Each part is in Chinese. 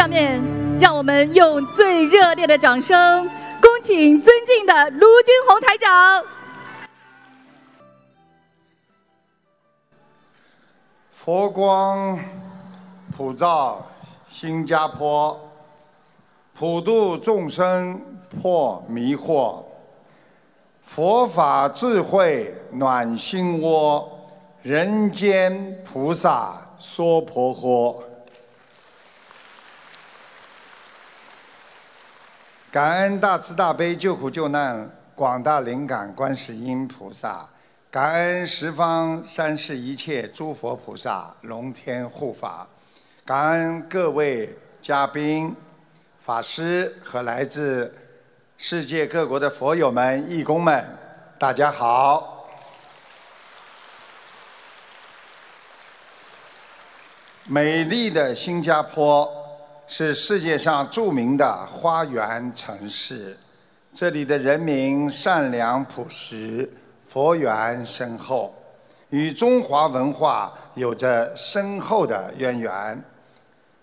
下面，让我们用最热烈的掌声，恭请尊敬的卢军红台长。佛光普照新加坡，普度众生破迷惑，佛法智慧暖心窝，人间菩萨说婆诃。感恩大慈大悲救苦救难广大灵感观世音菩萨，感恩十方三世一切诸佛菩萨龙天护法，感恩各位嘉宾、法师和来自世界各国的佛友们、义工们，大家好。美丽的新加坡是世界上著名的花园城市，这里的人民善良朴实，佛缘深厚，与中华文化有着深厚的渊源。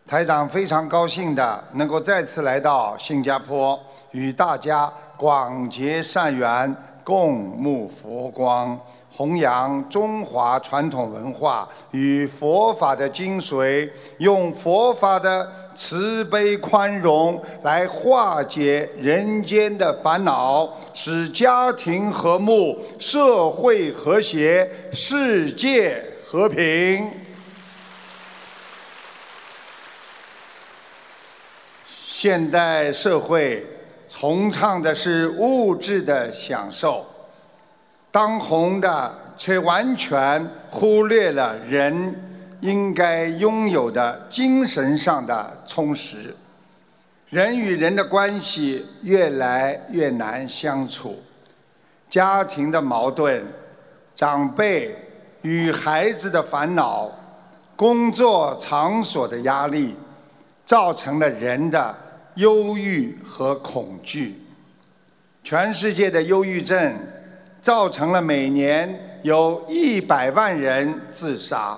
台长非常高兴的能够再次来到新加坡，与大家广结善缘，共沐佛光。弘扬中华传统文化与佛法的精髓，用佛法的慈悲宽容来化解人间的烦恼，使家庭和睦、社会和谐、世界和平。现代社会崇尚的是物质的享受。当红的却完全忽略了人应该拥有的精神上的充实，人与人的关系越来越难相处，家庭的矛盾、长辈与孩子的烦恼、工作场所的压力，造成了人的忧郁和恐惧。全世界的忧郁症。造成了每年有一百万人自杀。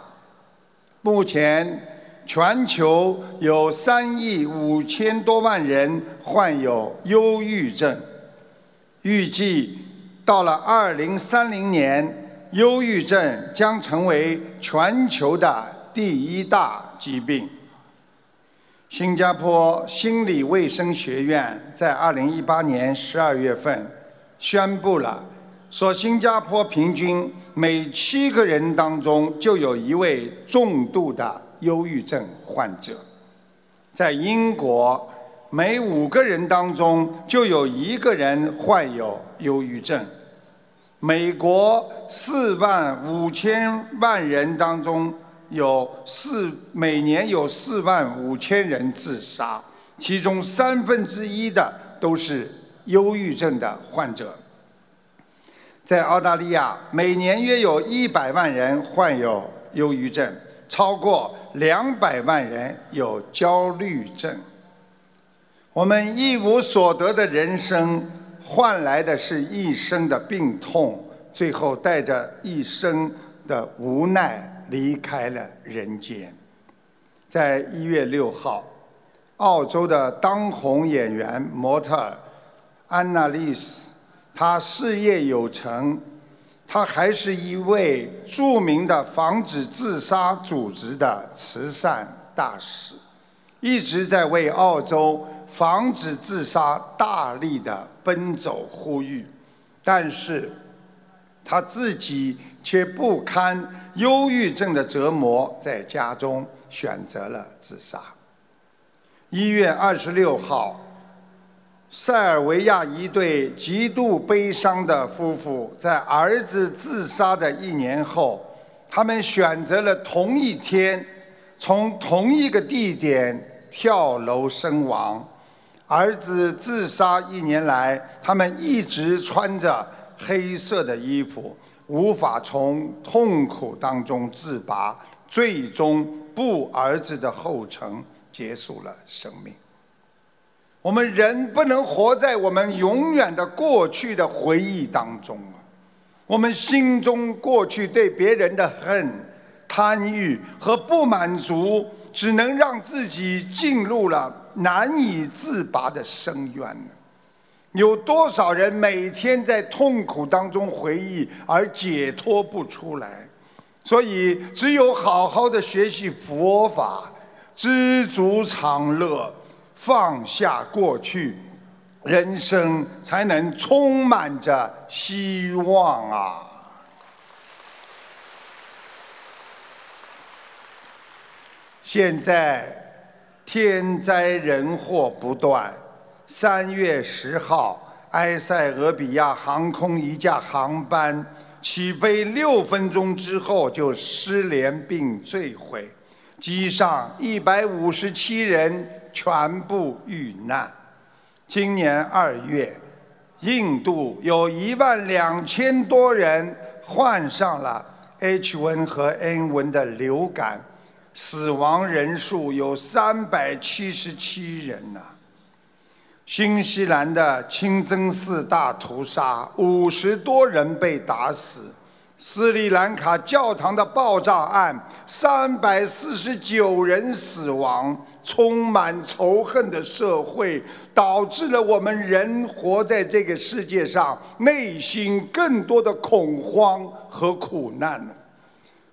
目前，全球有三亿五千多万人患有忧郁症。预计到了二零三零年，忧郁症将成为全球的第一大疾病。新加坡心理卫生学院在二零一八年十二月份宣布了。说新加坡平均每七个人当中就有一位重度的忧郁症患者，在英国每五个人当中就有一个人患有忧郁症，美国四万五千万人当中有四每年有四万五千人自杀，其中三分之一的都是忧郁症的患者。在澳大利亚，每年约有一百万人患有忧郁症，超过两百万人有焦虑症。我们一无所得的人生，换来的是一生的病痛，最后带着一生的无奈离开了人间。在一月六号，澳洲的当红演员模特安娜丽丝。他事业有成，他还是一位著名的防止自杀组织的慈善大使，一直在为澳洲防止自杀大力的奔走呼吁，但是他自己却不堪忧郁症的折磨，在家中选择了自杀。一月二十六号。塞尔维亚一对极度悲伤的夫妇，在儿子自杀的一年后，他们选择了同一天，从同一个地点跳楼身亡。儿子自杀一年来，他们一直穿着黑色的衣服，无法从痛苦当中自拔，最终步儿子的后尘，结束了生命。我们人不能活在我们永远的过去的回忆当中啊！我们心中过去对别人的恨，贪欲和不满足，只能让自己进入了难以自拔的深渊？有多少人每天在痛苦当中回忆而解脱不出来？所以，只有好好的学习佛法，知足常乐，放下过去，人生才能充满着希望啊！现在天灾人祸不断。三月十号，埃塞俄比亚航空一架航班起飞六分钟之后就失联并坠毁，机上一百五十七人全部遇难。今年二月，印度有一万两千多人患上了 H1 和 N 文的流感。死亡人数有三百七十七人呐！新西兰的清真寺大屠杀，五十多人被打死；斯里兰卡教堂的爆炸案，三百四十九人死亡。充满仇恨的社会，导致了我们人活在这个世界上，内心更多的恐慌和苦难。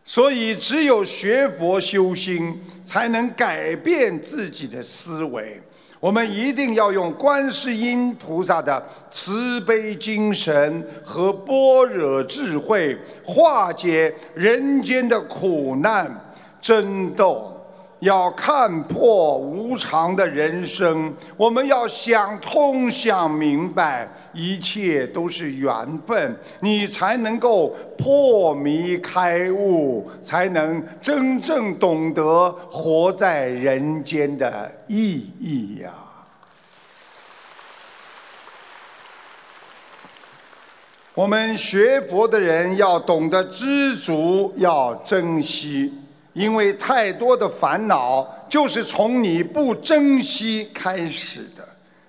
所以，只有学佛修心，才能改变自己的思维。我们一定要用观世音菩萨的慈悲精神和般若智慧，化解人间的苦难争斗。要看破无常的人生，我们要想通、想明白，一切都是缘分，你才能够破迷开悟，才能真正懂得活在人间的意义呀。我们学佛的人要懂得知足，要珍惜。因为太多的烦恼就是从你不珍惜开始的，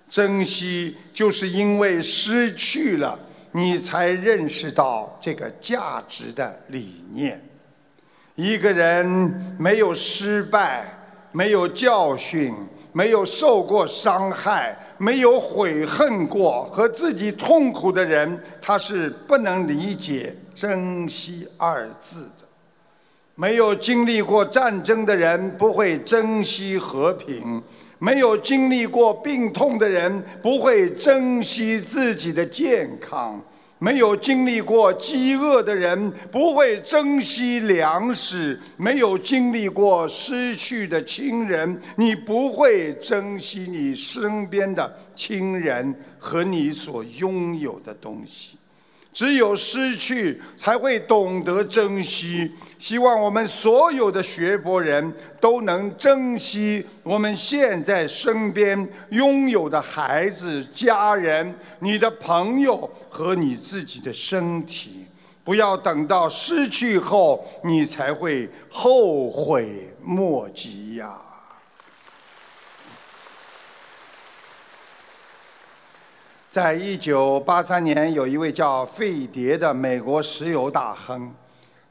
珍惜就是因为失去了，你才认识到这个价值的理念。一个人没有失败，没有教训，没有受过伤害，没有悔恨过和自己痛苦的人，他是不能理解“珍惜”二字的。没有经历过战争的人不会珍惜和平，没有经历过病痛的人不会珍惜自己的健康，没有经历过饥饿的人不会珍惜粮食，没有经历过失去的亲人，你不会珍惜你身边的亲人和你所拥有的东西。只有失去，才会懂得珍惜。希望我们所有的学佛人都能珍惜我们现在身边拥有的孩子、家人、你的朋友和你自己的身体。不要等到失去后，你才会后悔莫及呀。在一九八三年，有一位叫费蝶的美国石油大亨，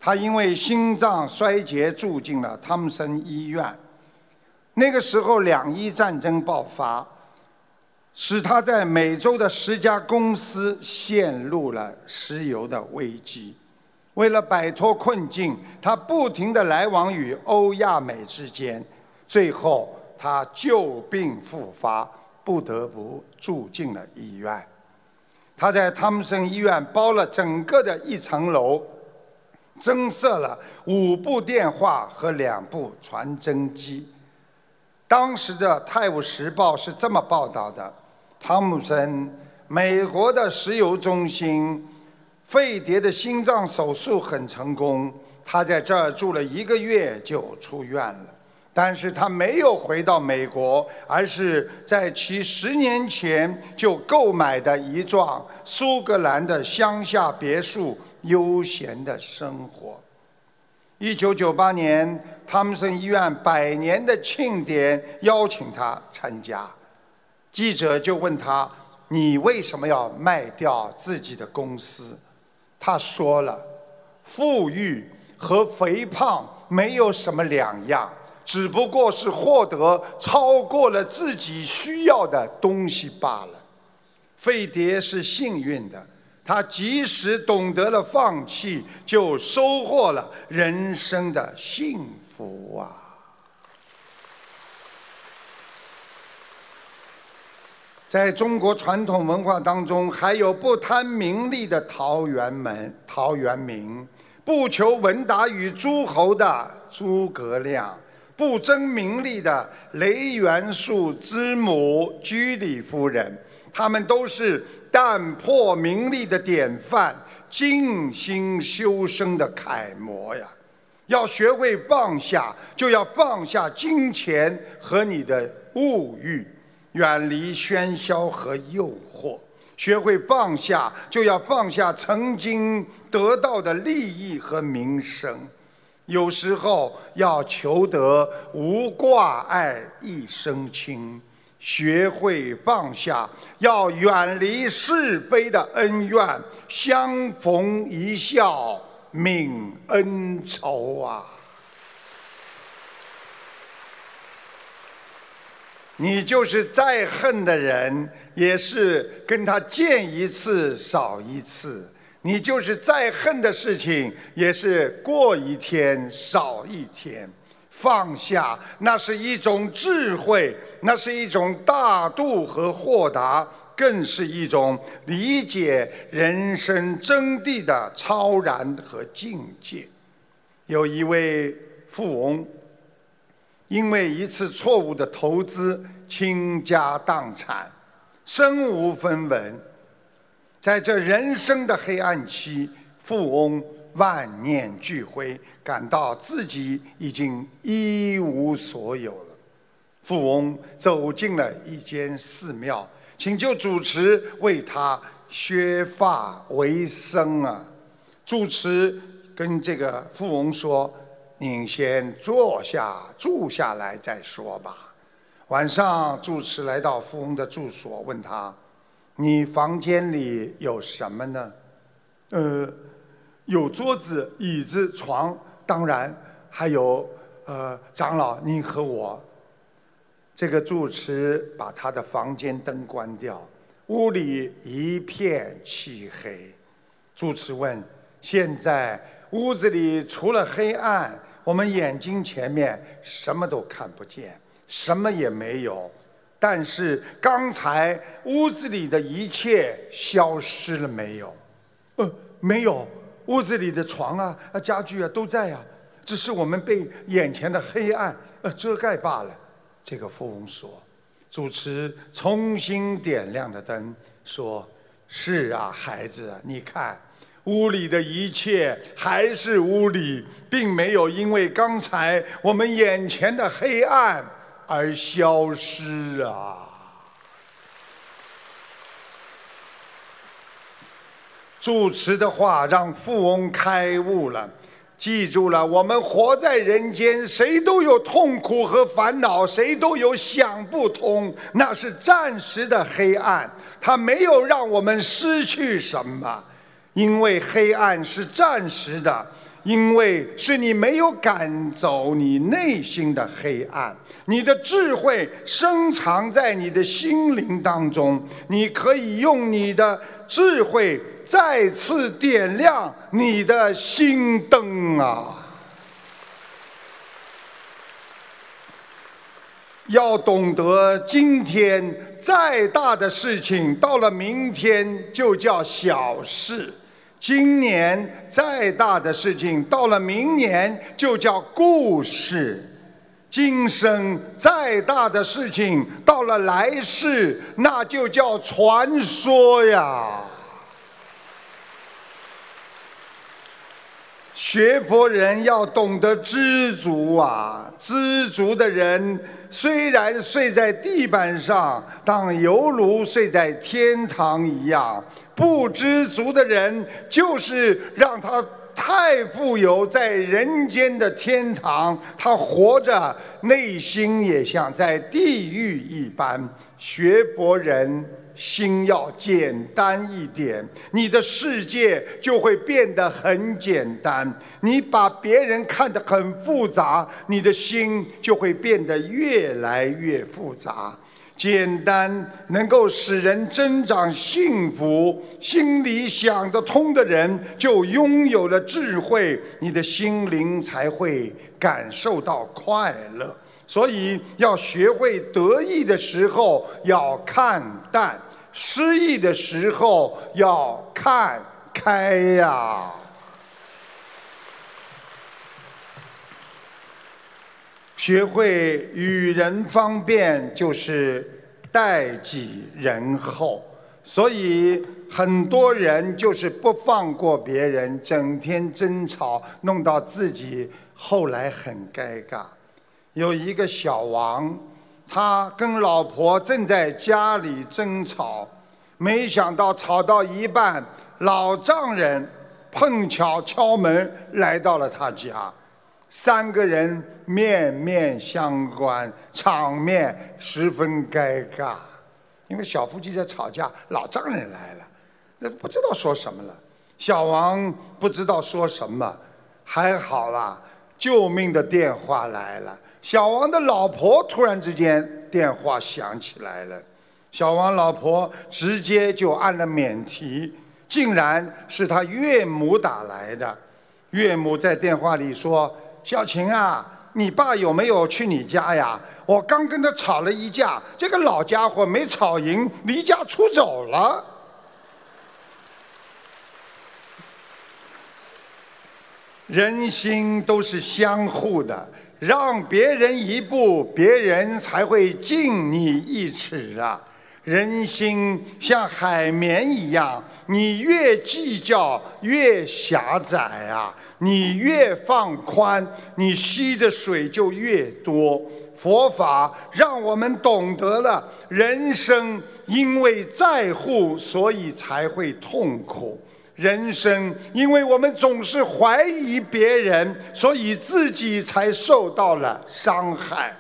他因为心脏衰竭住进了汤姆森医院。那个时候，两伊战争爆发，使他在美洲的十家公司陷入了石油的危机。为了摆脱困境，他不停地来往于欧亚美之间，最后他旧病复发。不得不住进了医院。他在汤姆森医院包了整个的一层楼，增设了五部电话和两部传真机。当时的《泰晤士报》是这么报道的：汤姆森，美国的石油中心，费蝶的心脏手术很成功，他在这儿住了一个月就出院了。但是他没有回到美国，而是在其十年前就购买的一幢苏格兰的乡下别墅悠闲的生活。一九九八年，汤姆森医院百年的庆典邀请他参加，记者就问他：“你为什么要卖掉自己的公司？”他说了：“富裕和肥胖。”没有什么两样，只不过是获得超过了自己需要的东西罢了。飞碟是幸运的，他即使懂得了放弃，就收获了人生的幸福啊！在中国传统文化当中，还有不贪名利的陶渊门、陶渊明，不求闻达于诸侯的诸葛亮，不争名利的雷元素之母居里夫人。他们都是淡泊名利的典范，静心修身的楷模呀！要学会放下，就要放下金钱和你的物欲，远离喧嚣和诱惑。学会放下，就要放下曾经得到的利益和名声。有时候要求得无挂碍，一身轻。学会放下，要远离是非的恩怨，相逢一笑泯恩仇啊！你就是再恨的人，也是跟他见一次少一次；你就是再恨的事情，也是过一天少一天。放下，那是一种智慧，那是一种大度和豁达，更是一种理解人生真谛的超然和境界。有一位富翁，因为一次错误的投资，倾家荡产，身无分文。在这人生的黑暗期，富翁。万念俱灰，感到自己已经一无所有了。富翁走进了一间寺庙，请求主持为他削发为僧啊。主持跟这个富翁说：“您先坐下，住下来再说吧。”晚上，主持来到富翁的住所，问他：“你房间里有什么呢？”呃。有桌子、椅子、床，当然还有呃，长老您和我。这个住持把他的房间灯关掉，屋里一片漆黑。住持问：“现在屋子里除了黑暗，我们眼睛前面什么都看不见，什么也没有。但是刚才屋子里的一切消失了没有？呃，没有。”屋子里的床啊、啊家具啊都在啊，只是我们被眼前的黑暗呃遮盖罢了。这个富翁说：“主持重新点亮的灯，说：是啊，孩子，你看，屋里的一切还是屋里，并没有因为刚才我们眼前的黑暗而消失啊。”主持的话让富翁开悟了，记住了，我们活在人间，谁都有痛苦和烦恼，谁都有想不通，那是暂时的黑暗，它没有让我们失去什么，因为黑暗是暂时的。因为是你没有赶走你内心的黑暗，你的智慧深藏在你的心灵当中，你可以用你的智慧再次点亮你的心灯啊！要懂得，今天再大的事情，到了明天就叫小事。今年再大的事情，到了明年就叫故事；今生再大的事情，到了来世那就叫传说呀。学佛人要懂得知足啊！知足的人虽然睡在地板上，但犹如睡在天堂一样；不知足的人，就是让他太富有在人间的天堂，他活着内心也像在地狱一般。学佛人心要简单一点，你的世界就会变得很简单。你把别人看得很复杂，你的心就会变得越来越复杂。简单能够使人增长幸福，心里想得通的人就拥有了智慧，你的心灵才会感受到快乐。所以要学会得意的时候要看淡，失意的时候要看开呀。学会与人方便，就是待己仁厚。所以很多人就是不放过别人，整天争吵，弄到自己后来很尴尬。有一个小王，他跟老婆正在家里争吵，没想到吵到一半，老丈人碰巧敲门来到了他家。三个人面面相关，场面十分尴尬。因为小夫妻在吵架，老丈人来了，那不知道说什么了。小王不知道说什么，还好啦，救命的电话来了。小王的老婆突然之间电话响起来了，小王老婆直接就按了免提，竟然是他岳母打来的。岳母在电话里说。小琴啊，你爸有没有去你家呀？我刚跟他吵了一架，这个老家伙没吵赢，离家出走了。人心都是相互的，让别人一步，别人才会敬你一尺啊。人心像海绵一样，你越计较越狭窄啊。你越放宽，你吸的水就越多。佛法让我们懂得了，人生因为在乎，所以才会痛苦；人生因为我们总是怀疑别人，所以自己才受到了伤害。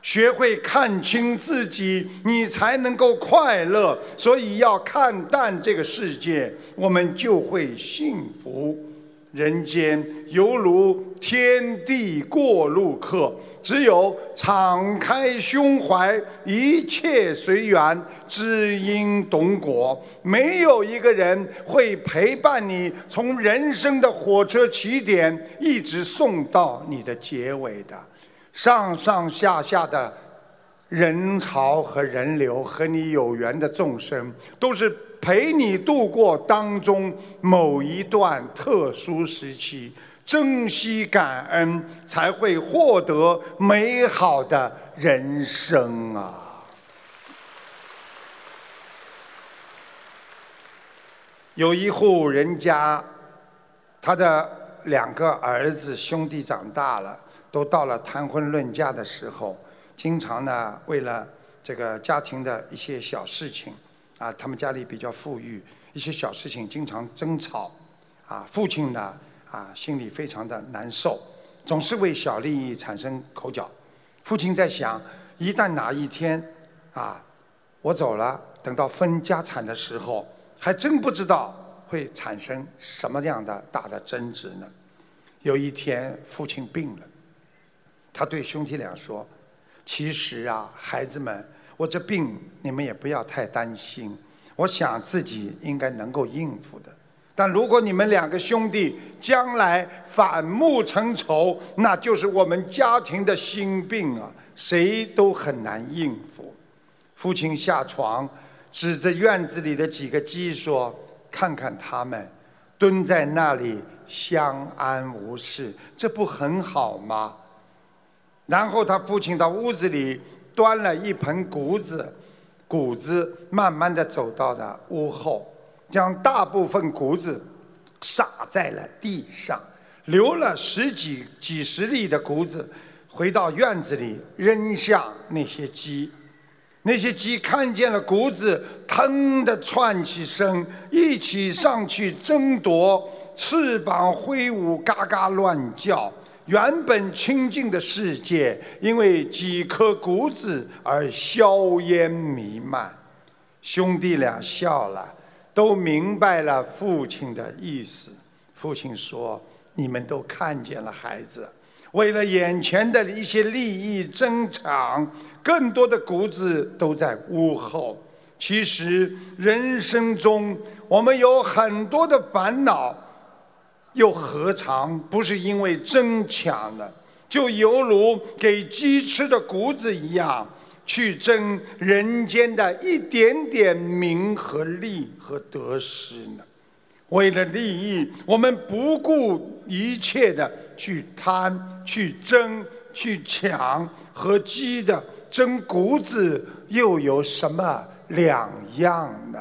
学会看清自己，你才能够快乐。所以要看淡这个世界，我们就会幸福。人间犹如天地过路客，只有敞开胸怀，一切随缘，知因懂果。没有一个人会陪伴你从人生的火车起点一直送到你的结尾的。上上下下的人潮和人流，和你有缘的众生，都是。陪你度过当中某一段特殊时期，珍惜感恩，才会获得美好的人生啊！有一户人家，他的两个儿子兄弟长大了，都到了谈婚论嫁的时候，经常呢为了这个家庭的一些小事情。啊，他们家里比较富裕，一些小事情经常争吵，啊，父亲呢，啊，心里非常的难受，总是为小利益产生口角。父亲在想，一旦哪一天，啊，我走了，等到分家产的时候，还真不知道会产生什么样的大的争执呢。有一天，父亲病了，他对兄弟俩说：“其实啊，孩子们。”我这病，你们也不要太担心。我想自己应该能够应付的。但如果你们两个兄弟将来反目成仇，那就是我们家庭的心病啊，谁都很难应付。父亲下床，指着院子里的几个鸡说：“看看他们，蹲在那里相安无事，这不很好吗？”然后他父亲到屋子里。端了一盆谷子，谷子慢慢的走到了屋后，将大部分谷子撒在了地上，留了十几几十粒的谷子，回到院子里扔向那些鸡。那些鸡看见了谷子，腾的窜起身，一起上去争夺，翅膀挥舞，嘎嘎乱叫。原本清净的世界，因为几颗谷子而硝烟弥漫。兄弟俩笑了，都明白了父亲的意思。父亲说：“你们都看见了，孩子。”为了眼前的一些利益争抢，更多的谷子都在屋后。其实人生中，我们有很多的烦恼，又何尝不是因为争抢呢？就犹如给鸡吃的谷子一样，去争人间的一点点名和利和得失呢？为了利益，我们不顾一切的去贪、去争、去抢，和鸡的争谷子又有什么两样呢？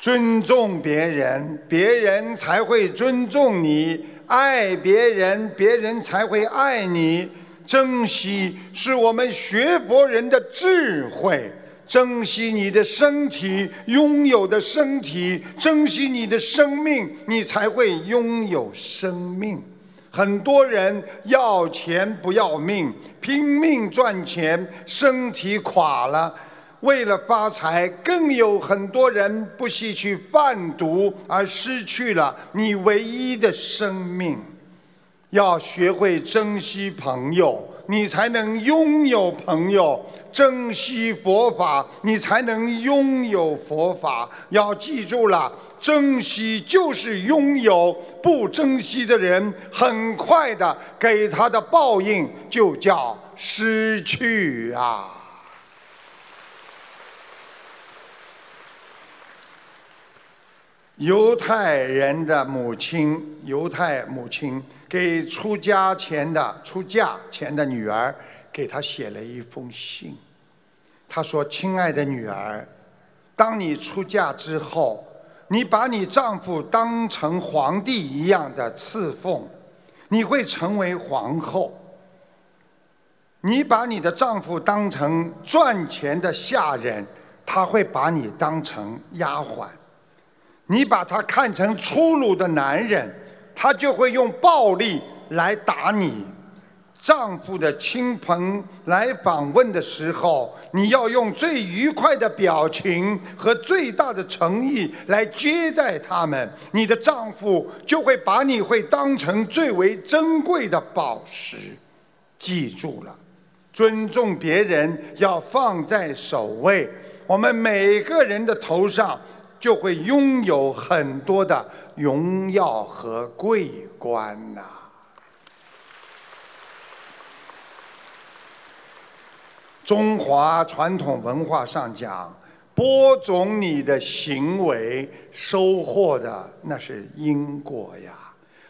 尊重别人，别人才会尊重你；爱别人，别人才会爱你。珍惜是我们学佛人的智慧。珍惜你的身体，拥有的身体；珍惜你的生命，你才会拥有生命。很多人要钱不要命，拼命赚钱，身体垮了；为了发财，更有很多人不惜去贩毒，而失去了你唯一的生命。要学会珍惜朋友。你才能拥有朋友，珍惜佛法，你才能拥有佛法。要记住了，珍惜就是拥有，不珍惜的人，很快的给他的报应就叫失去啊。犹太人的母亲，犹太母亲。给出家前的出嫁前的女儿，给她写了一封信。他说：“亲爱的女儿，当你出嫁之后，你把你丈夫当成皇帝一样的侍奉，你会成为皇后。你把你的丈夫当成赚钱的下人，他会把你当成丫鬟。你把他看成粗鲁的男人。”他就会用暴力来打你。丈夫的亲朋来访问的时候，你要用最愉快的表情和最大的诚意来接待他们。你的丈夫就会把你会当成最为珍贵的宝石。记住了，尊重别人要放在首位。我们每个人的头上就会拥有很多的。荣耀和桂冠呐！中华传统文化上讲，播种你的行为，收获的那是因果呀；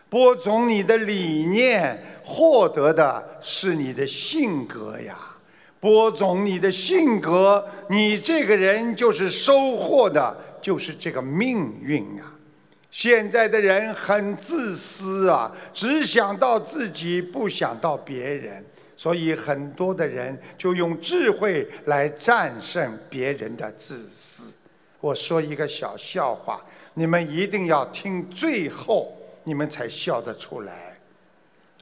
播种你的理念，获得的是你的性格呀；播种你的性格，你这个人就是收获的，就是这个命运啊。现在的人很自私啊，只想到自己，不想到别人，所以很多的人就用智慧来战胜别人的自私。我说一个小笑话，你们一定要听最后，你们才笑得出来。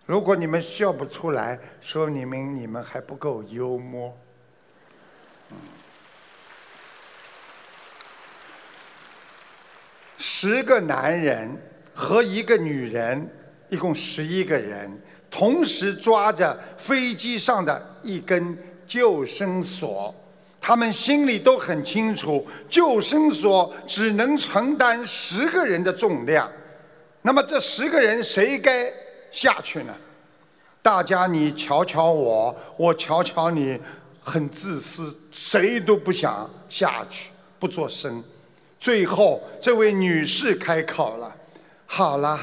如果你们笑不出来，说明你们还不够幽默。十个男人和一个女人，一共十一个人，同时抓着飞机上的一根救生索。他们心里都很清楚，救生索只能承担十个人的重量。那么这十个人谁该下去呢？大家你瞧瞧我，我瞧瞧你，很自私，谁都不想下去，不做声。最后，这位女士开口了：“好了，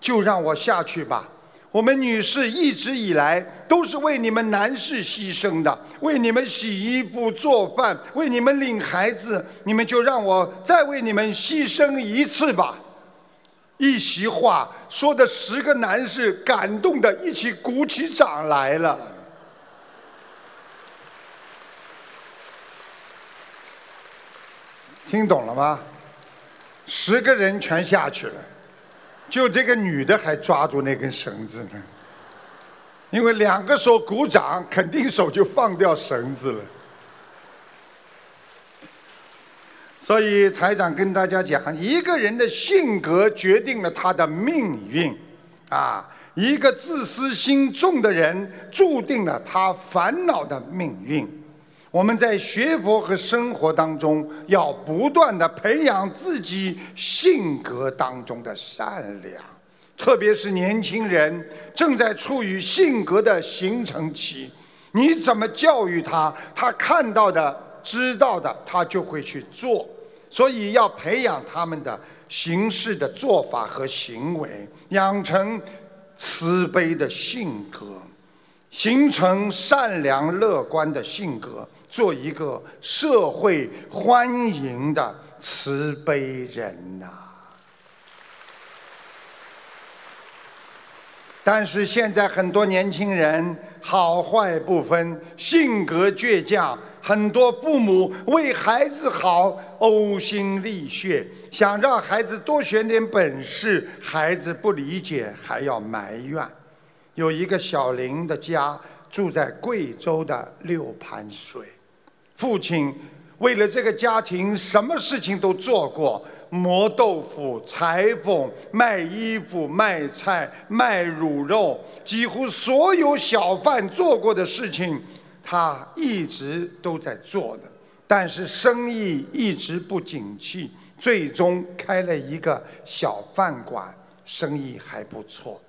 就让我下去吧。我们女士一直以来都是为你们男士牺牲的，为你们洗衣服、做饭，为你们领孩子。你们就让我再为你们牺牲一次吧。”一席话说的十个男士感动的一起鼓起掌来了。听懂了吗？十个人全下去了，就这个女的还抓住那根绳子呢。因为两个手鼓掌，肯定手就放掉绳子了。所以台长跟大家讲，一个人的性格决定了他的命运，啊，一个自私心重的人注定了他烦恼的命运。我们在学佛和生活当中，要不断的培养自己性格当中的善良，特别是年轻人正在处于性格的形成期，你怎么教育他，他看到的、知道的，他就会去做。所以要培养他们的行事的做法和行为，养成慈悲的性格，形成善良乐观的性格，做一个社会欢迎的慈悲人呐。但是现在很多年轻人好坏不分，性格倔强。很多父母为孩子好，呕心沥血，想让孩子多学点本事，孩子不理解，还要埋怨。有一个小林的家住在贵州的六盘水，父亲为了这个家庭，什么事情都做过：磨豆腐、裁缝、卖衣服、卖菜、卖卤肉，几乎所有小贩做过的事情。他一直都在做的，但是生意一直不景气，最终开了一个小饭馆，生意还不错。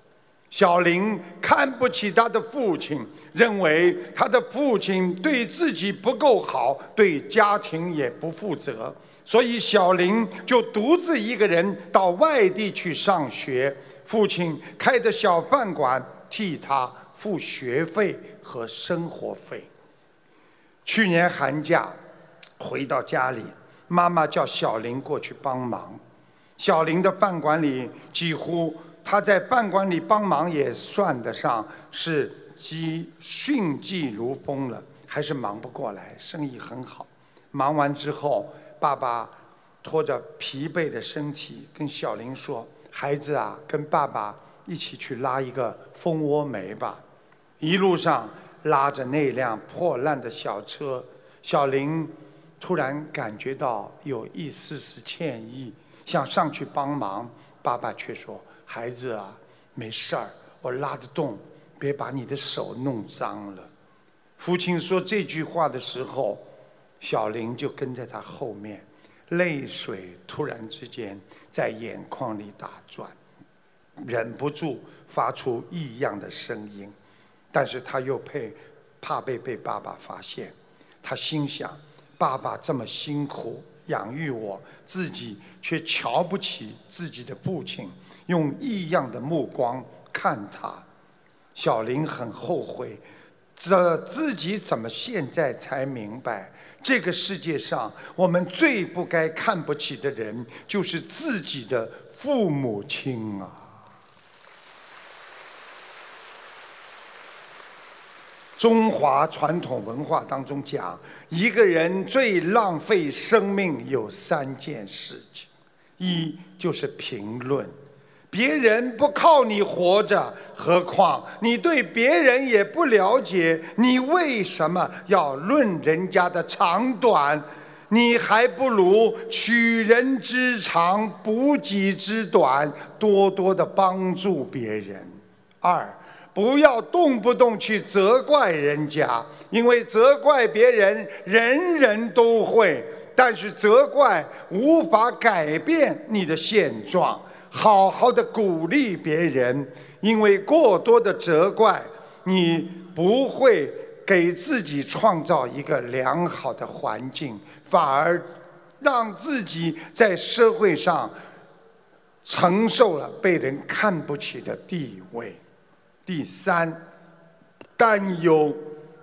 小林看不起他的父亲，认为他的父亲对自己不够好，对家庭也不负责，所以小林就独自一个人到外地去上学。父亲开的小饭馆替他付学费。和生活费。去年寒假回到家里，妈妈叫小林过去帮忙。小林的饭馆里，几乎他在饭馆里帮忙也算得上是积迅疾如风了，还是忙不过来，生意很好。忙完之后，爸爸拖着疲惫的身体跟小林说：“孩子啊，跟爸爸一起去拉一个蜂窝煤吧。”一路上拉着那辆破烂的小车，小林突然感觉到有一丝丝歉意，想上去帮忙。爸爸却说：“孩子啊，没事儿，我拉得动，别把你的手弄脏了。”父亲说这句话的时候，小林就跟在他后面，泪水突然之间在眼眶里打转，忍不住发出异样的声音。但是他又怕怕被被爸爸发现，他心想：爸爸这么辛苦养育我，自己却瞧不起自己的父亲，用异样的目光看他。小林很后悔，这自己怎么现在才明白，这个世界上我们最不该看不起的人，就是自己的父母亲啊。中华传统文化当中讲，一个人最浪费生命有三件事情：一就是评论，别人不靠你活着，何况你对别人也不了解，你为什么要论人家的长短？你还不如取人之长，补己之短，多多的帮助别人。二。不要动不动去责怪人家，因为责怪别人人人都会，但是责怪无法改变你的现状。好好的鼓励别人，因为过多的责怪，你不会给自己创造一个良好的环境，反而让自己在社会上承受了被人看不起的地位。第三，担忧，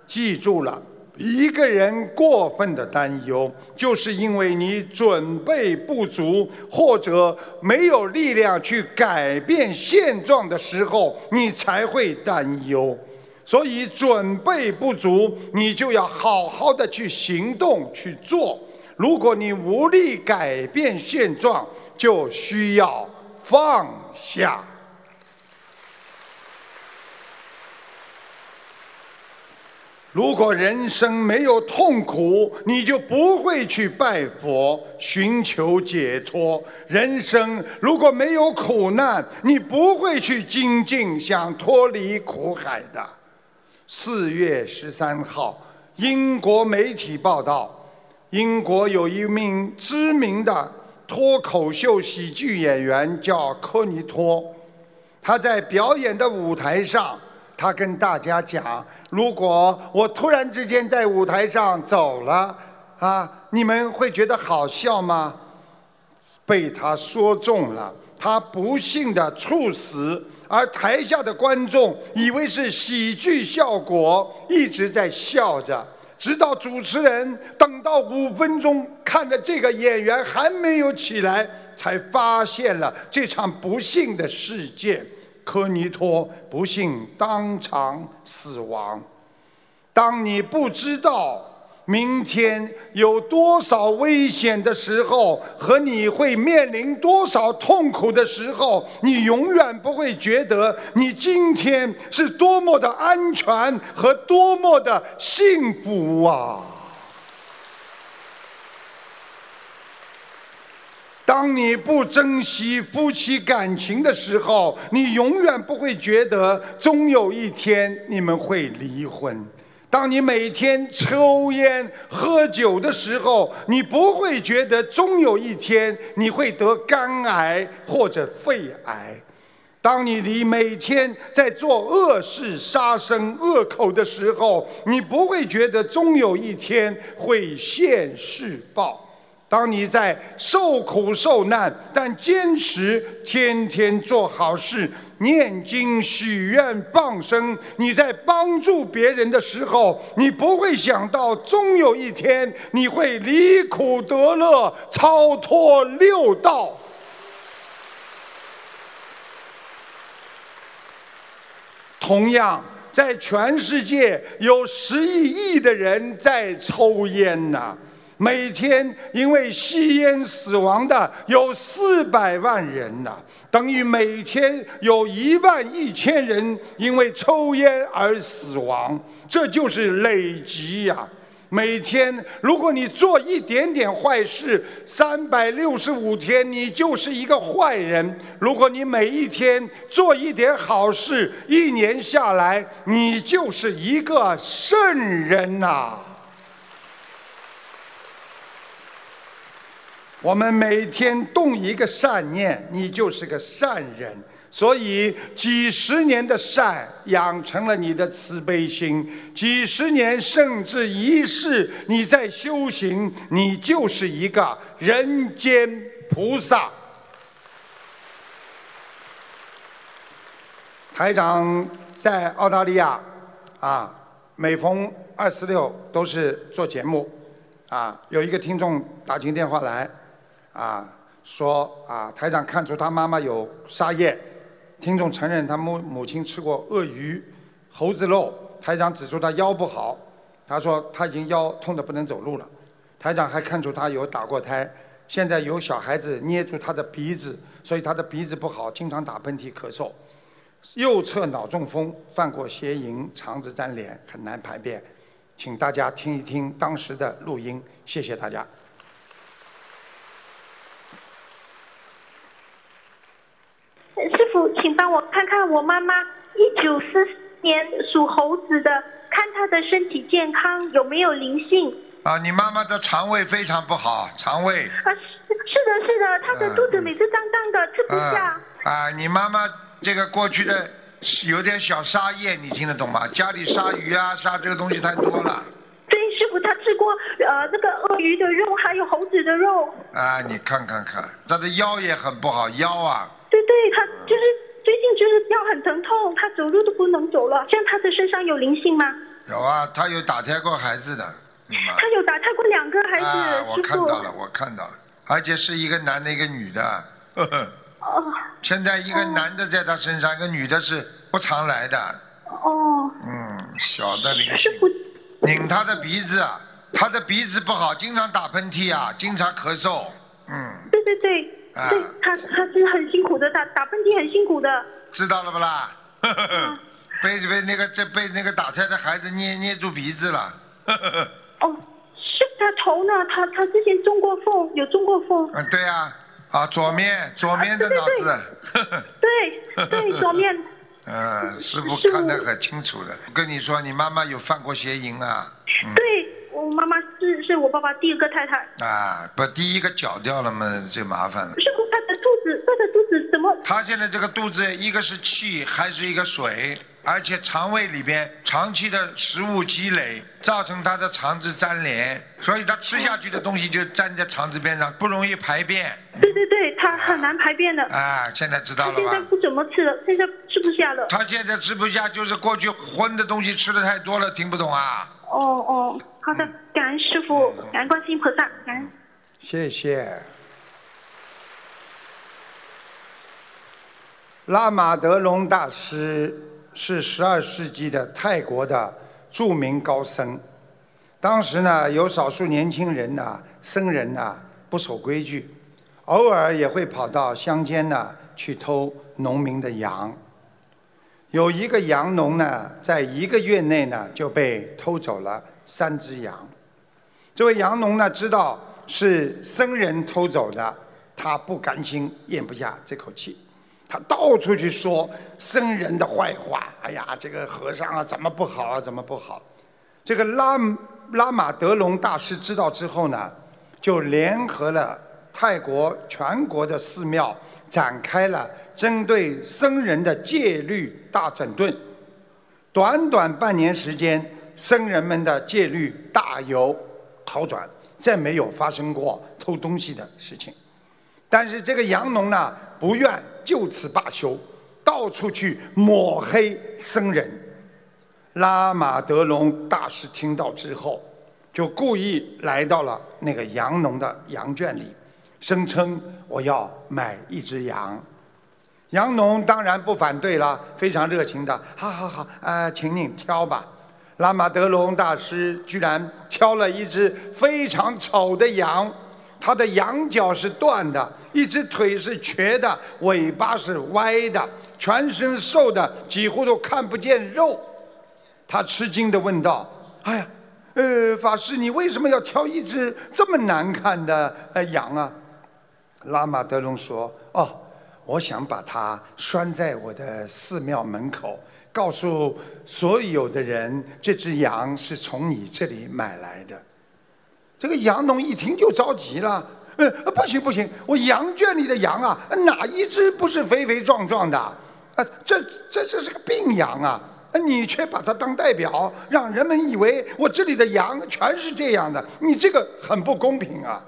记住了，一个人过分的担忧，就是因为你准备不足，或者没有力量去改变现状的时候，你才会担忧。所以准备不足，你就要好好的去行动去做。如果你无力改变现状，就需要放下。如果人生没有痛苦，你就不会去拜佛寻求解脱；人生如果没有苦难，你不会去精进想脱离苦海的。四月十三号，英国媒体报道，英国有一名知名的脱口秀喜剧演员叫科尼托，他在表演的舞台上，他跟大家讲。如果我突然之间在舞台上走了，啊，你们会觉得好笑吗？被他说中了，他不幸的猝死，而台下的观众以为是喜剧效果，一直在笑着，直到主持人等到五分钟，看着这个演员还没有起来，才发现了这场不幸的事件。科尼托不幸当场死亡。当你不知道明天有多少危险的时候，和你会面临多少痛苦的时候，你永远不会觉得你今天是多么的安全和多么的幸福啊！当你不珍惜夫妻感情的时候，你永远不会觉得终有一天你们会离婚；当你每天抽烟喝酒的时候，你不会觉得终有一天你会得肝癌或者肺癌；当你离每天在做恶事、杀生、恶口的时候，你不会觉得终有一天会现世报。当你在受苦受难，但坚持天天做好事、念经、许愿、放生，你在帮助别人的时候，你不会想到终有一天你会离苦得乐、超脱六道。同样，在全世界有十亿亿的人在抽烟呐。每天因为吸烟死亡的有四百万人呐，等于每天有一万一千人因为抽烟而死亡，这就是累积呀。每天如果你做一点点坏事，三百六十五天你就是一个坏人；如果你每一天做一点好事，一年下来你就是一个圣人呐。我们每天动一个善念，你就是个善人。所以几十年的善养成了你的慈悲心，几十年甚至一世你在修行，你就是一个人间菩萨。台长在澳大利亚，啊，每逢二四六都是做节目，啊，有一个听众打进电话来。啊，说啊，台长看出他妈妈有沙叶，听众承认他母母亲吃过鳄鱼、猴子肉，台长指出他腰不好，他说他已经腰痛得不能走路了，台长还看出他有打过胎，现在有小孩子捏住他的鼻子，所以他的鼻子不好，经常打喷嚏、咳嗽，右侧脑中风，犯过邪淫，肠子粘连，很难排便，请大家听一听当时的录音，谢谢大家。请帮我看看我妈妈一九四年属猴子的，看她的身体健康有没有灵性。啊，你妈妈的肠胃非常不好，肠胃。啊，是是的，是的，她的肚子每次胀胀的，吃不下。啊，你妈妈这个过去的有点小沙叶，你听得懂吗？家里杀鱼啊，杀这个东西太多了。对，师傅，他吃过呃那个鳄鱼的肉，还有猴子的肉。啊，你看看看，他的腰也很不好，腰啊。对对，他就是最近就是腰很疼痛，他走路都不能走了。这样他的身上有灵性吗？有啊，他有打胎过孩子的。他有打胎过两个孩子，啊，我。看到了，我看到了，而且是一个男的，一个女的。呵 呵哦现在一个男的在他身上，一个女的是不常来的。哦，嗯，小的灵性，拧他的鼻子，啊，他的鼻子不好，经常打喷嚏啊，经常咳嗽。嗯，对对对，啊对他他是很辛苦的，打打喷嚏很辛苦的。知道了不啦？被被那个这被那个打胎的孩子捏捏住鼻子了。哦，是，他头呢？他他之前中过风，有中过风。嗯，对呀、啊，左面左面的脑子。对 对，左面。嗯，师傅师傅看得很清楚的。我跟你说，你妈妈有犯过邪淫啊？对我妈妈是是我爸爸第一个太太。啊，把第一个绞掉了嘛，就麻烦了。师傅，他的肚子，他的肚子怎么？他现在这个肚子，一个是气，还是一个水，而且肠胃里边长期的食物积累，造成他的肠子粘连，所以他吃下去的东西就粘在肠子边上，不容易排便。对对对，他很难排便的。啊，现在知道了吧？现在不怎么吃了，现在吃不下了。他现在吃不下，就是过去荤的东西吃的太多了，听不懂啊？哦哦，好的，感恩师傅，感恩观世音菩萨，感恩。谢谢。拉玛德隆大师是十二世纪的泰国的著名高僧。当时呢，有少数年轻人呢，僧人呢不守规矩，偶尔也会跑到乡间呢去偷农民的羊。有一个羊农呢，在一个月内呢就被偷走了三只羊。这位羊农呢，知道是僧人偷走的，他不甘心，咽不下这口气，他到处去说僧人的坏话。哎呀，这个和尚啊，怎么不好啊，怎么不好？这个拉拉玛德隆大师知道之后呢，就联合了泰国全国的寺庙，展开了针对僧人的戒律大整顿。短短半年时间，僧人们的戒律大有好转，再没有发生过偷东西的事情。但是这个羊农呢，不愿就此罢休，到处去抹黑僧人。拉玛德隆大师听到之后，就故意来到了那个羊农的羊圈里，声称我要买一只羊。羊农当然不反对了，非常热情的，好好好，呃，请你挑吧。拉玛德隆大师居然挑了一只非常丑的羊，它的羊角是断的，一只腿是瘸的，尾巴是歪的，全身瘦的几乎都看不见肉。他吃惊地问道：“哎呀，呃，法师，你为什么要挑一只这么难看的呃羊啊？”拉玛德隆说：“哦，我想把它拴在我的寺庙门口，告诉所有的人，这只羊是从你这里买来的。”这个羊农一听就着急了，呃，不行不行，我羊圈里的羊啊，哪一只不是肥肥壮壮的？啊，这这这是个病羊啊！你却把它当代表，让人们以为我这里的羊全是这样的，你这个很不公平啊！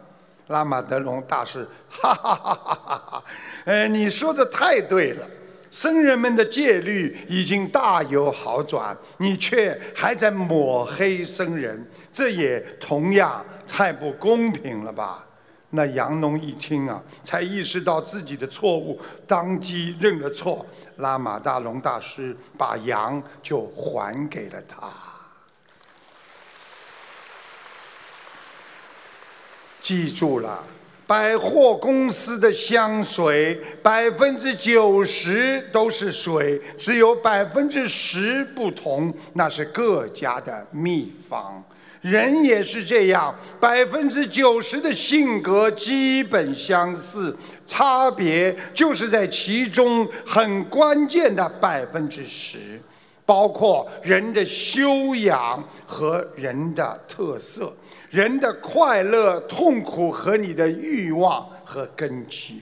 拉玛德隆大师，哈哈哈哈哈哈！呃，你说的太对了，僧人们的戒律已经大有好转，你却还在抹黑僧人，这也同样太不公平了吧？那羊农一听啊，才意识到自己的错误，当即认了错。拉玛大龙大师把羊就还给了他。记住了，百货公司的香水百分之九十都是水，只有百分之十不同，那是各家的秘方。人也是这样，百分之九十的性格基本相似，差别就是在其中很关键的百分之十，包括人的修养和人的特色，人的快乐、痛苦和你的欲望和根基。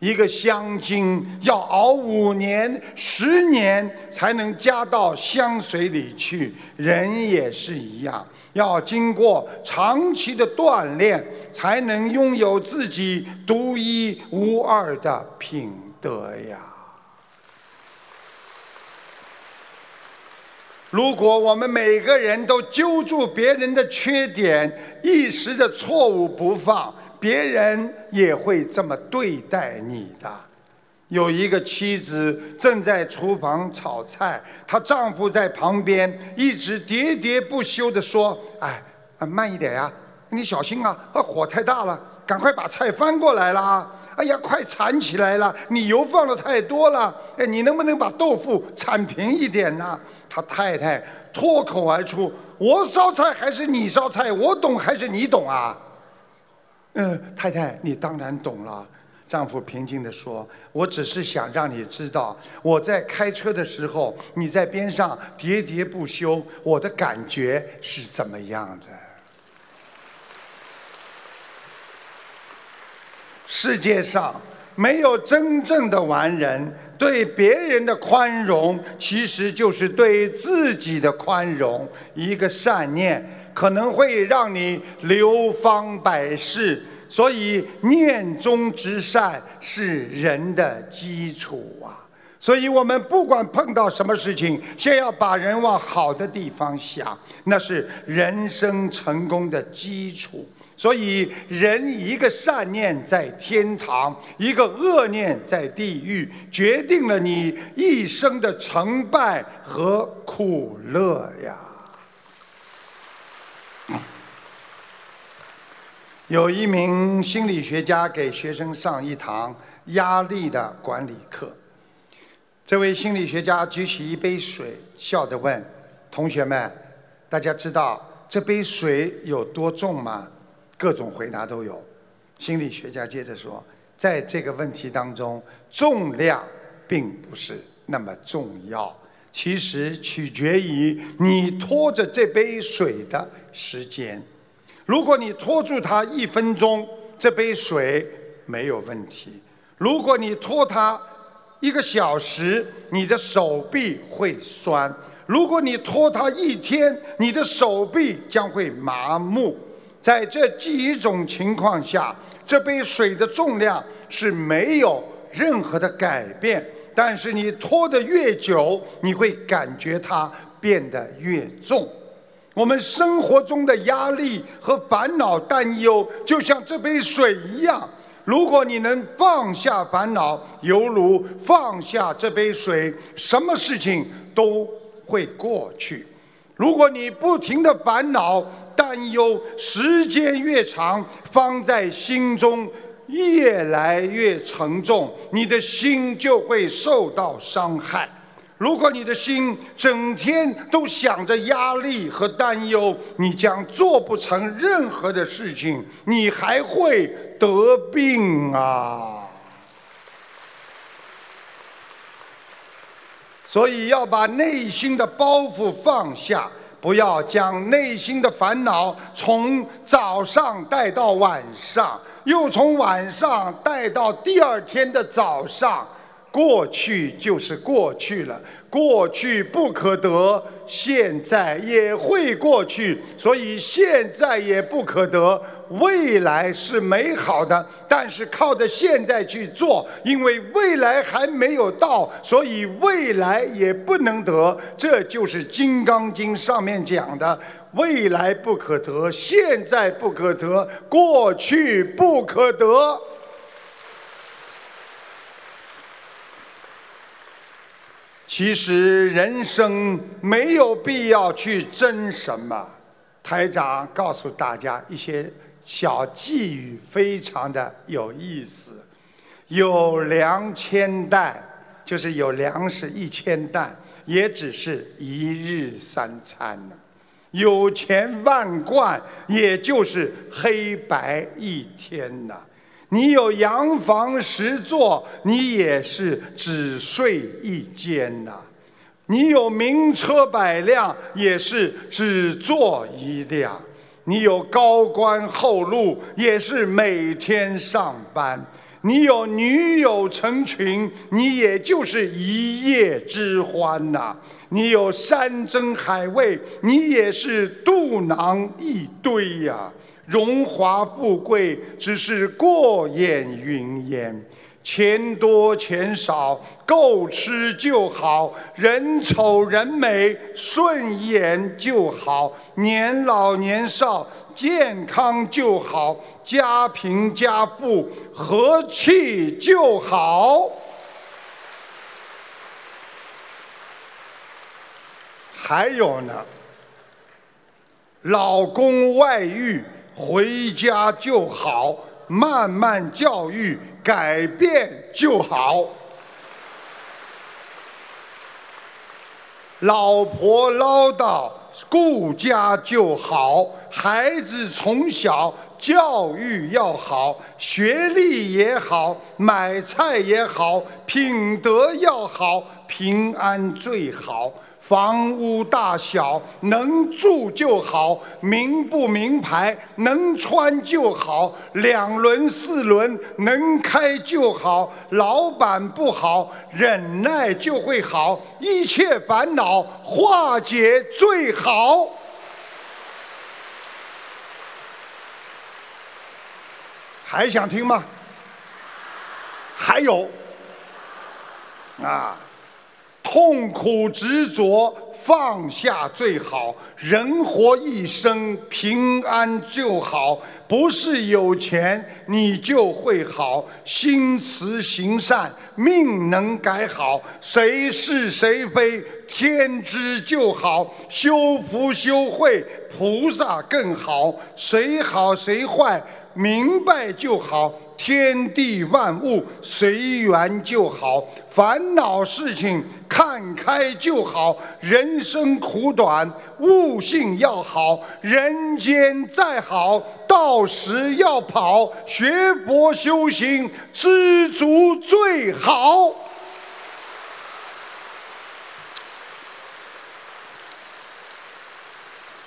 一个香精要熬五年、十年才能加到香水里去，人也是一样，要经过长期的锻炼，才能拥有自己独一无二的品德呀。如果我们每个人都揪住别人的缺点，一时的错误不放，别人也会这么对待你的。有一个妻子正在厨房炒菜，她丈夫在旁边一直喋喋不休地说：“哎，啊慢一点呀，你小心啊，啊火太大了，赶快把菜翻过来啦！哎呀，快铲起来了，你油放的太多了，哎，你能不能把豆腐铲平一点呢？”他太太脱口而出：“我烧菜还是你烧菜？我懂还是你懂啊？”嗯，太太，你当然懂了。丈夫平静地说：“我只是想让你知道，我在开车的时候，你在边上喋喋不休，我的感觉是怎么样的。”世界上没有真正的完人，对别人的宽容，其实就是对自己的宽容。一个善念可能会让你流芳百世，所以念中之善是人的基础啊。所以我们不管碰到什么事情，先要把人往好的地方想，那是人生成功的基础。所以，人一个善念在天堂，一个恶念在地狱，决定了你一生的成败和苦乐呀。有一名心理学家给学生上一堂压力的管理课。这位心理学家举起一杯水，笑着问：“同学们，大家知道这杯水有多重吗？”各种回答都有。心理学家接着说：“在这个问题当中，重量并不是那么重要，其实取决于你拖着这杯水的时间。如果你拖住它一分钟，这杯水没有问题；如果你拖它，一个小时，你的手臂会酸；如果你拖它一天，你的手臂将会麻木。在这几种情况下，这杯水的重量是没有任何的改变。但是你拖得越久，你会感觉它变得越重。我们生活中的压力和烦恼、担忧，就像这杯水一样。如果你能放下烦恼，犹如放下这杯水，什么事情都会过去。如果你不停的烦恼、担忧，时间越长，放在心中越来越沉重，你的心就会受到伤害。如果你的心整天都想着压力和担忧，你将做不成任何的事情，你还会得病啊！所以要把内心的包袱放下，不要将内心的烦恼从早上带到晚上，又从晚上带到第二天的早上。过去就是过去了，过去不可得，现在也会过去，所以现在也不可得。未来是美好的，但是靠着现在去做，因为未来还没有到，所以未来也不能得。这就是《金刚经》上面讲的：未来不可得，现在不可得，过去不可得。其实人生没有必要去争什么。台长告诉大家一些小寄语，非常的有意思。有粮千担，就是有粮食一千担，也只是一日三餐呢。有钱万贯，也就是黑白一天呐。你有洋房十座，你也是只睡一间呐；你有名车百辆，也是只坐一辆；你有高官厚禄，也是每天上班；你有女友成群，你也就是一夜之欢呐；你有山珍海味，你也是肚囊一堆呀。荣华富贵只是过眼云烟，钱多钱少够吃就好，人丑人美顺眼就好，年老年少健康就好，家贫家富和气就好。还有呢，老公外遇回家就好，慢慢教育改变就好。老婆唠叨顾家就好，孩子从小教育要好，学历也好，买菜也好，品德要好，平安最好。房屋大小能住就好，名不名牌能穿就好，两轮四轮能开就好，老板不好忍耐就会好，一切烦恼化解最好。还想听吗？还有啊。痛苦执着放下最好，人活一生平安就好。不是有钱你就会好，心慈行善命能改好。谁是谁非天知就好，修福修慧菩萨更好。谁好谁坏明白就好。天地万物随缘就好，烦恼事情看开就好。人生苦短，悟性要好。人间再好，到时要跑。学佛修行，知足最好。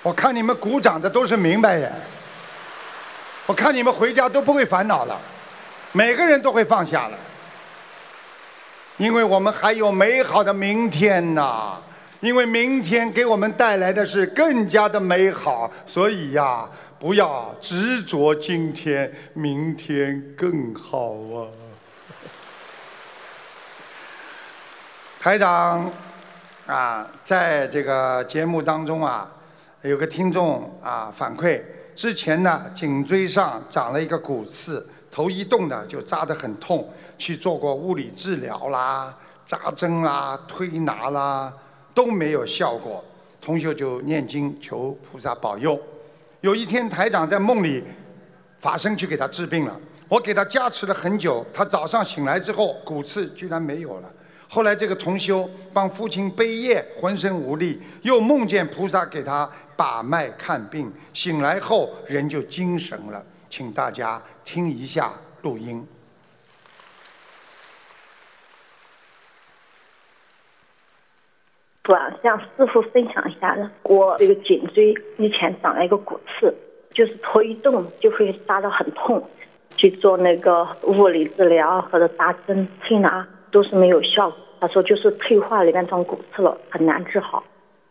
我看你们鼓掌的都是明白人，我看你们回家都不会烦恼了。每个人都会放下了，因为我们还有美好的明天呐！因为明天给我们带来的是更加的美好，所以呀，不要执着今天，明天更好啊！台长啊，在这个节目当中啊，有个听众啊反馈，之前呢颈椎上长了一个骨刺。头一动呢，就扎得很痛，去做过物理治疗啦、扎针啦、推拿啦，都没有效果。同学就念经求菩萨保佑。有一天台长在梦里，法身去给他治病了。我给他加持了很久，他早上醒来之后，骨刺居然没有了。后来这个同修帮父亲背业，浑身无力，又梦见菩萨给他把脉看病，醒来后人就精神了。请大家听一下录音。我向师傅分享一下，我这个颈椎以前长了一个骨刺，就是头一动就会扎得很痛，去做那个物理治疗或者扎针推拿都是没有效果。他说就是退化里面长骨刺了，很难治好。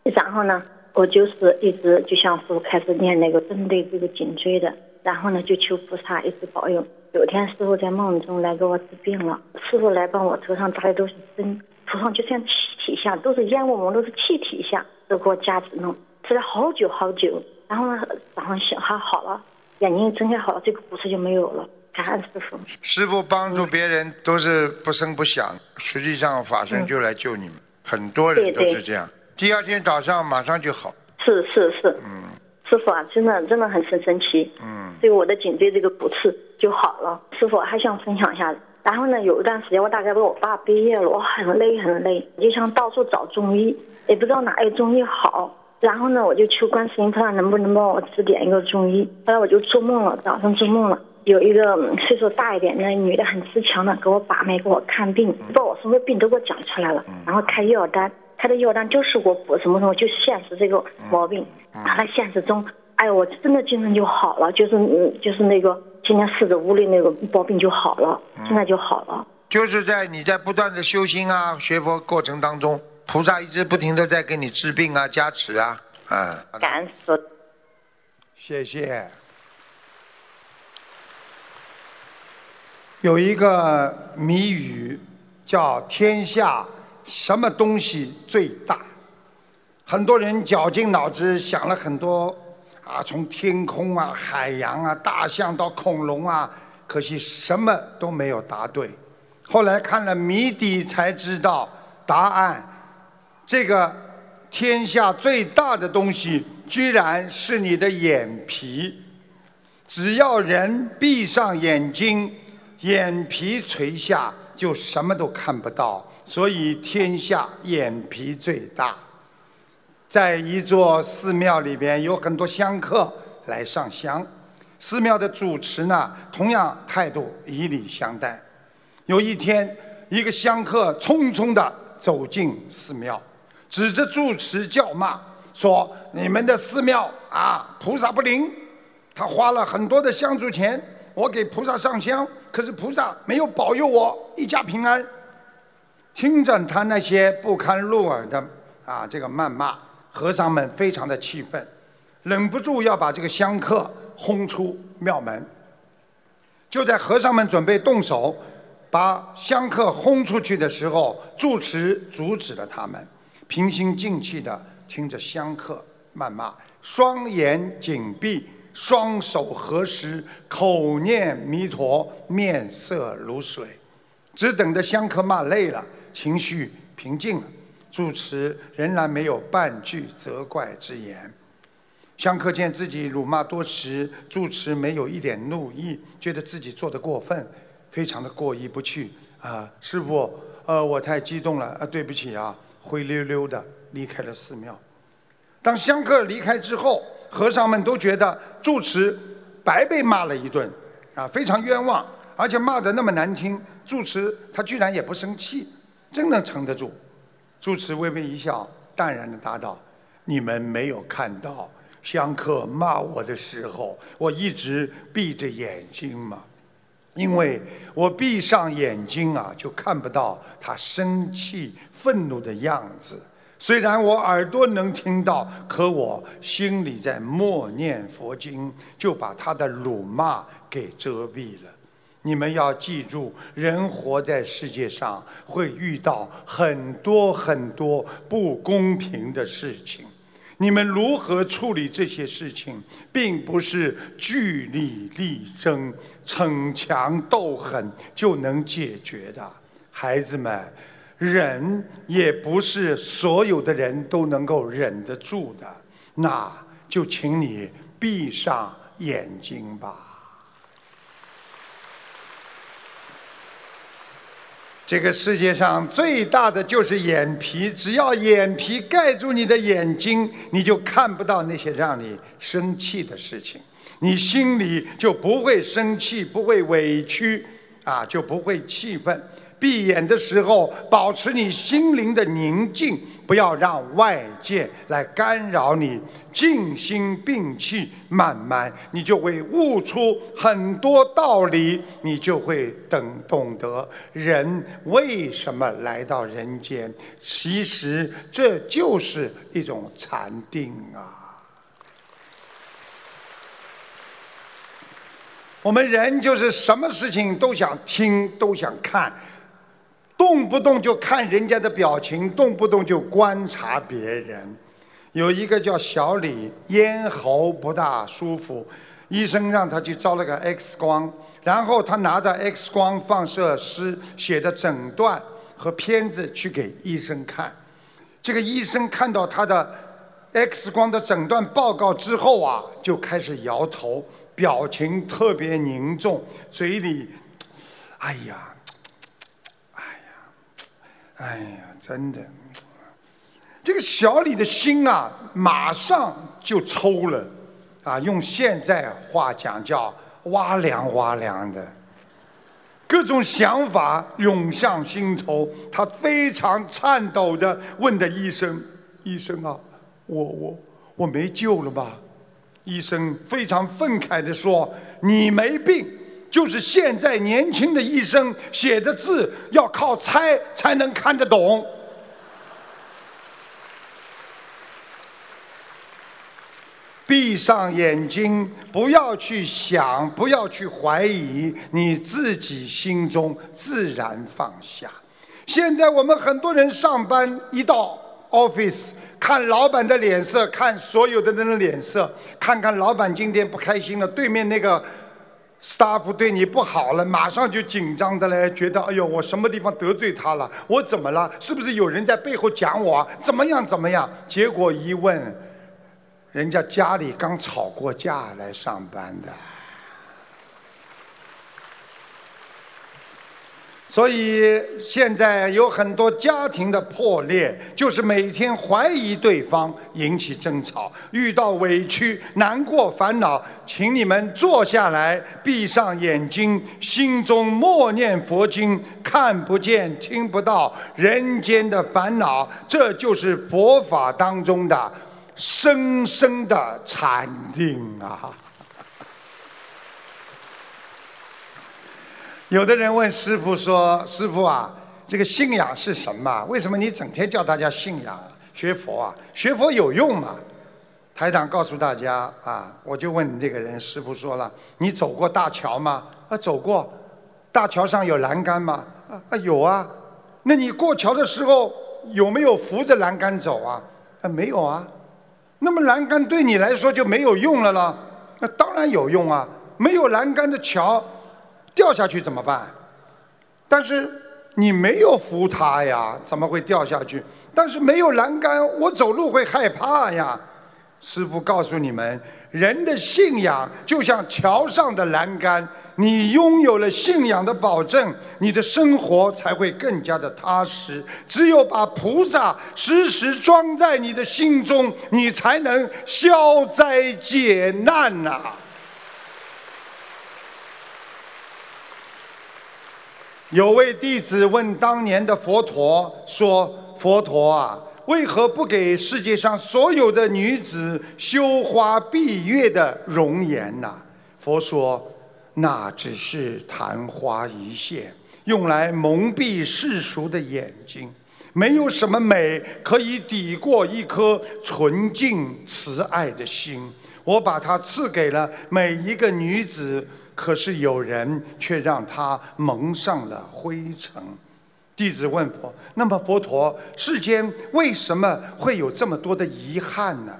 然后呢，我就是一直就像师傅开始念那个针对这个颈椎的。然后呢，就求菩萨一直保佑。有天师傅在梦中来给我治病了，师傅来帮我头上扎的都是针，头上就像气体像，都是烟雾蒙，都是气体像，都给我夹子弄，吃了好久好久。然后呢，早上醒还好了，眼睛睁开好了，这个骨刺就没有了。感恩师傅。师傅帮助别人都是不声不响，实际上法身就来救你们，很多人都是这样。第二天早上马上就好。是是是。嗯。师傅啊，真的真的很神神奇。嗯，这个我的颈椎这个骨刺就好了。师傅还想分享一下。然后呢，有一段时间我大概为我爸毕业了，我很累很累，就想到处找中医，也不知道哪个中医好。然后呢，我就求观世音菩萨能不能帮我指点一个中医。后来我就做梦了，早上做梦了，有一个岁数大一点的女的，很慈祥的给我把脉，给我看病，把我什么病都给我讲出来了，然后开药单。他的药单就是我补什么什么，就现实这个毛病。他在现实中，哎我真的精神就好了，就是嗯，就是那个今天试着屋里那个毛病就好了，现在就好了。就是在你在不断的修心啊、学佛过程当中，菩萨一直不停的在给你治病啊、加持啊，嗯。感恩师谢谢。有一个谜语叫“天下什么东西最大”，很多人绞尽脑汁想了很多啊，从天空啊、海洋啊、大象到恐龙啊，可惜什么都没有答对。后来看了谜底才知道答案，这个天下最大的东西居然是你的眼皮。只要人闭上眼睛。眼皮垂下就什么都看不到，所以天下眼皮最大。在一座寺庙里边，有很多香客来上香，寺庙的主持呢，同样态度以礼相待。有一天，一个香客匆匆地走进寺庙，指着住持叫骂，说：“你们的寺庙啊，菩萨不灵，他花了很多的香烛钱。”我给菩萨上香，可是菩萨没有保佑我一家平安。听着他那些不堪入耳的啊，这个谩骂，和尚们非常的气愤，忍不住要把这个香客轰出庙门。就在和尚们准备动手把香客轰出去的时候，住持阻止了他们，平心静气的听着香客谩骂，双眼紧闭。双手合十，口念弥陀，面色如水，只等着香客骂累了，情绪平静了，住持仍然没有半句责怪之言。香客见自己辱骂多时，住持没有一点怒意，觉得自己做的过分，非常的过意不去。啊，师傅，呃，我太激动了，啊，对不起啊，灰溜溜的离开了寺庙。当香客离开之后。和尚们都觉得住持白被骂了一顿，啊，非常冤枉，而且骂得那么难听，住持他居然也不生气，真能撑得住。住持微微一笑，淡然地答道：“你们没有看到香客骂我的时候，我一直闭着眼睛吗？因为我闭上眼睛啊，就看不到他生气、愤怒的样子。”虽然我耳朵能听到，可我心里在默念佛经，就把他的辱骂给遮蔽了。你们要记住，人活在世界上会遇到很多很多不公平的事情，你们如何处理这些事情，并不是据理力争、逞强斗狠就能解决的，孩子们。忍也不是所有的人都能够忍得住的，那就请你闭上眼睛吧。这个世界上最大的就是眼皮，只要眼皮盖住你的眼睛，你就看不到那些让你生气的事情，你心里就不会生气，不会委屈，啊，就不会气愤。闭眼的时候，保持你心灵的宁静，不要让外界来干扰你，静心摒气，慢慢你就会悟出很多道理，你就会等懂得人为什么来到人间。其实这就是一种禅定啊。我们人就是什么事情都想听，都想看。动不动就看人家的表情，动不动就观察别人。有一个叫小李，咽喉不大舒服，医生让他去照了个 X 光，然后他拿着 X 光放射师写的诊断和片子去给医生看。这个医生看到他的 X 光的诊断报告之后啊，就开始摇头，表情特别凝重，嘴里，哎呀。哎呀，真的，这个小李的心啊，马上就抽了，啊，用现在话讲叫哇凉哇凉的，各种想法涌向心头，他非常颤抖的问的医生：“医生啊，我我我没救了吧？”医生非常愤慨的说：“你没病。”就是现在年轻的医生写的字要靠猜才能看得懂。闭上眼睛，不要去想，不要去怀疑，你自己心中自然放下。现在我们很多人上班一到 office，看老板的脸色，看所有的人的脸色，看看老板今天不开心了，对面那个 staff 对你不好了，马上就紧张的嘞，觉得哎呦，我什么地方得罪他了？我怎么了？是不是有人在背后讲我？怎么样？怎么样？结果一问，人家家里刚吵过架来上班的。所以现在有很多家庭的破裂，就是每天怀疑对方，引起争吵。遇到委屈、难过、烦恼，请你们坐下来，闭上眼睛，心中默念佛经，看不见、听不到人间的烦恼，这就是佛法当中的深深的禅定啊。有的人问师傅说：“师傅啊，这个信仰是什么？为什么你整天叫大家信仰、学佛啊？学佛有用吗？”台长告诉大家啊，我就问这个人，师傅说了：“你走过大桥吗？”啊，走过。大桥上有栏杆吗？啊啊，有啊。那你过桥的时候有没有扶着栏杆走啊？啊，没有啊。那么栏杆对你来说就没有用了了？那当然有用啊。没有栏杆的桥。掉下去怎么办？但是你没有扶他呀，怎么会掉下去？但是没有栏杆，我走路会害怕呀。师傅告诉你们，人的信仰就像桥上的栏杆，你拥有了信仰的保证，你的生活才会更加的踏实。只有把菩萨时时装在你的心中，你才能消灾解难呐。有位弟子问当年的佛陀说：“佛陀啊，为何不给世界上所有的女子羞花闭月的容颜呢？”佛说：“那只是昙花一现，用来蒙蔽世俗的眼睛。没有什么美可以抵过一颗纯净慈爱的心。我把它赐给了每一个女子。”可是有人却让他蒙上了灰尘。弟子问佛：“那么佛陀，世间为什么会有这么多的遗憾呢？”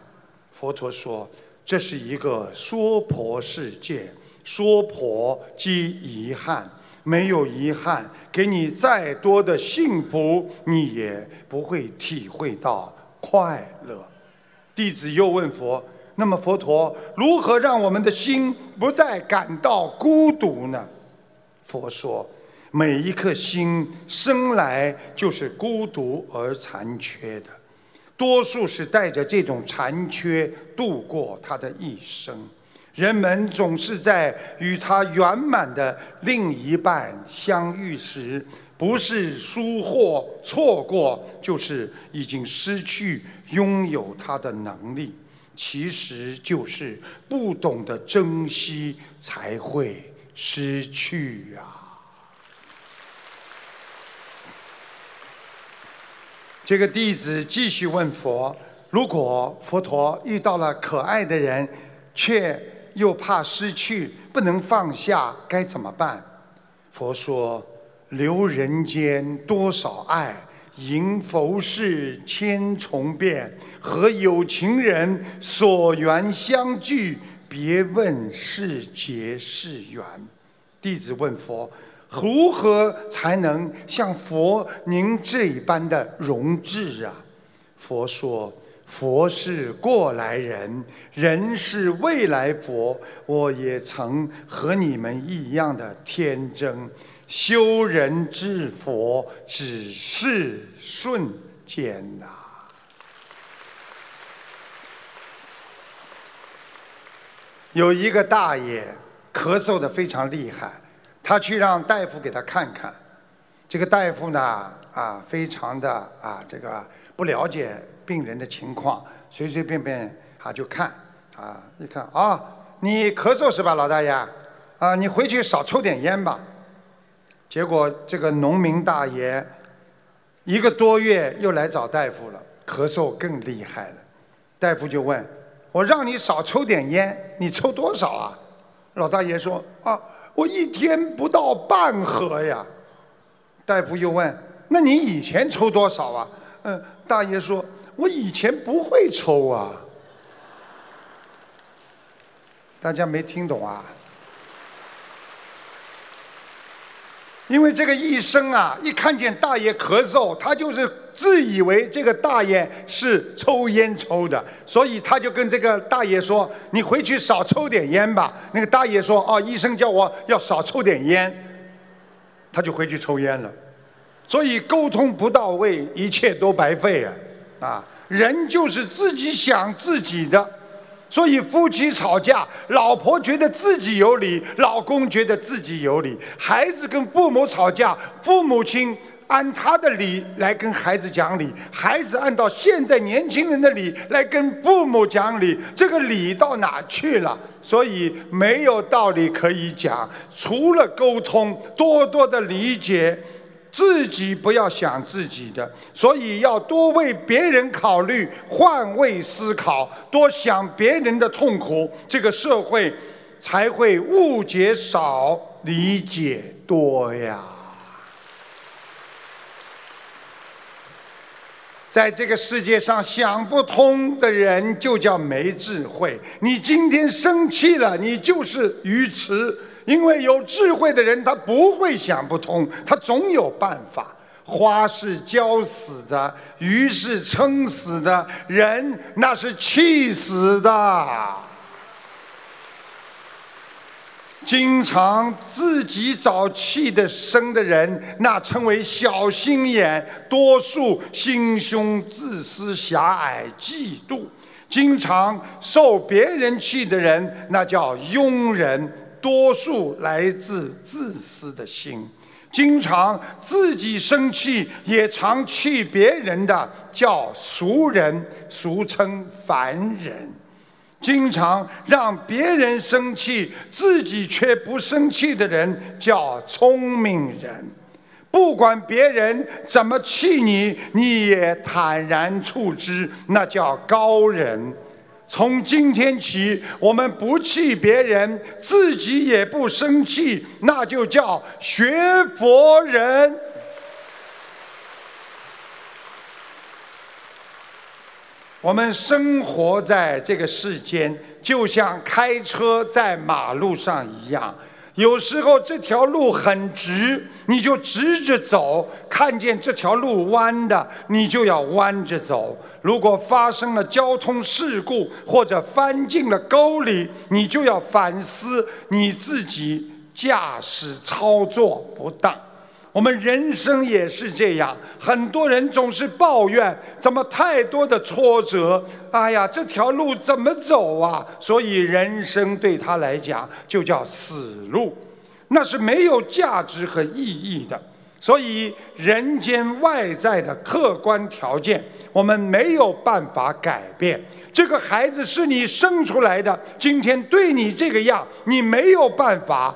佛陀说：“这是一个娑婆世界，娑婆即遗憾。没有遗憾，给你再多的幸福，你也不会体会到快乐。”弟子又问佛。那么佛陀如何让我们的心不再感到孤独呢？佛说，每一颗心生来就是孤独而残缺的，多数是带着这种残缺度过他的一生。人们总是在与他圆满的另一半相遇时，不是疏忽错过，就是已经失去拥有他的能力。其实就是不懂得珍惜，才会失去啊！这个弟子继续问佛：如果佛陀遇到了可爱的人，却又怕失去，不能放下，该怎么办？佛说：留人间多少爱。迎佛事千重变，和有情人所缘相聚，别问是劫是缘。弟子问佛：如何才能像佛您这般的容智啊？佛说：佛是过来人，人是未来佛。我也曾和你们一样的天真。修人之佛，只是瞬间呐。有一个大爷咳嗽的非常厉害，他去让大夫给他看看。这个大夫呢，啊，非常的啊，这个不了解病人的情况，随随便便啊就看，啊，一看啊，你咳嗽是吧，老大爷？啊，你回去少抽点烟吧。结果这个农民大爷一个多月又来找大夫了，咳嗽更厉害了。大夫就问：“我让你少抽点烟，你抽多少啊？”老大爷说：“啊，我一天不到半盒呀。”大夫又问：“那你以前抽多少啊？”嗯，大爷说：“我以前不会抽啊。”大家没听懂啊？因为这个医生啊，一看见大爷咳嗽，他就是自以为这个大爷是抽烟抽的，所以他就跟这个大爷说：“你回去少抽点烟吧。”那个大爷说：“哦，医生叫我要少抽点烟。”他就回去抽烟了。所以沟通不到位，一切都白费啊！啊，人就是自己想自己的。所以夫妻吵架，老婆觉得自己有理，老公觉得自己有理；孩子跟父母吵架，父母亲按他的理来跟孩子讲理，孩子按照现在年轻人的理来跟父母讲理，这个理到哪去了？所以没有道理可以讲，除了沟通，多多的理解。自己不要想自己的，所以要多为别人考虑，换位思考，多想别人的痛苦，这个社会才会误解少，理解多呀。在这个世界上，想不通的人就叫没智慧。你今天生气了，你就是愚痴。因为有智慧的人，他不会想不通，他总有办法。花是浇死的，鱼是撑死的，人那是气死的。经常自己找气的生的人，那称为小心眼，多数心胸自私狭隘，嫉妒。经常受别人气的人，那叫庸人。多数来自自私的心，经常自己生气也常气别人的，叫俗人，俗称凡人；经常让别人生气，自己却不生气的人，叫聪明人。不管别人怎么气你，你也坦然处之，那叫高人。从今天起，我们不气别人，自己也不生气，那就叫学佛人。我们生活在这个世间，就像开车在马路上一样。有时候这条路很直，你就直着走；看见这条路弯的，你就要弯着走。如果发生了交通事故或者翻进了沟里，你就要反思你自己驾驶操作不当。我们人生也是这样，很多人总是抱怨怎么太多的挫折，哎呀，这条路怎么走啊？所以人生对他来讲就叫死路，那是没有价值和意义的。所以人间外在的客观条件，我们没有办法改变。这个孩子是你生出来的，今天对你这个样，你没有办法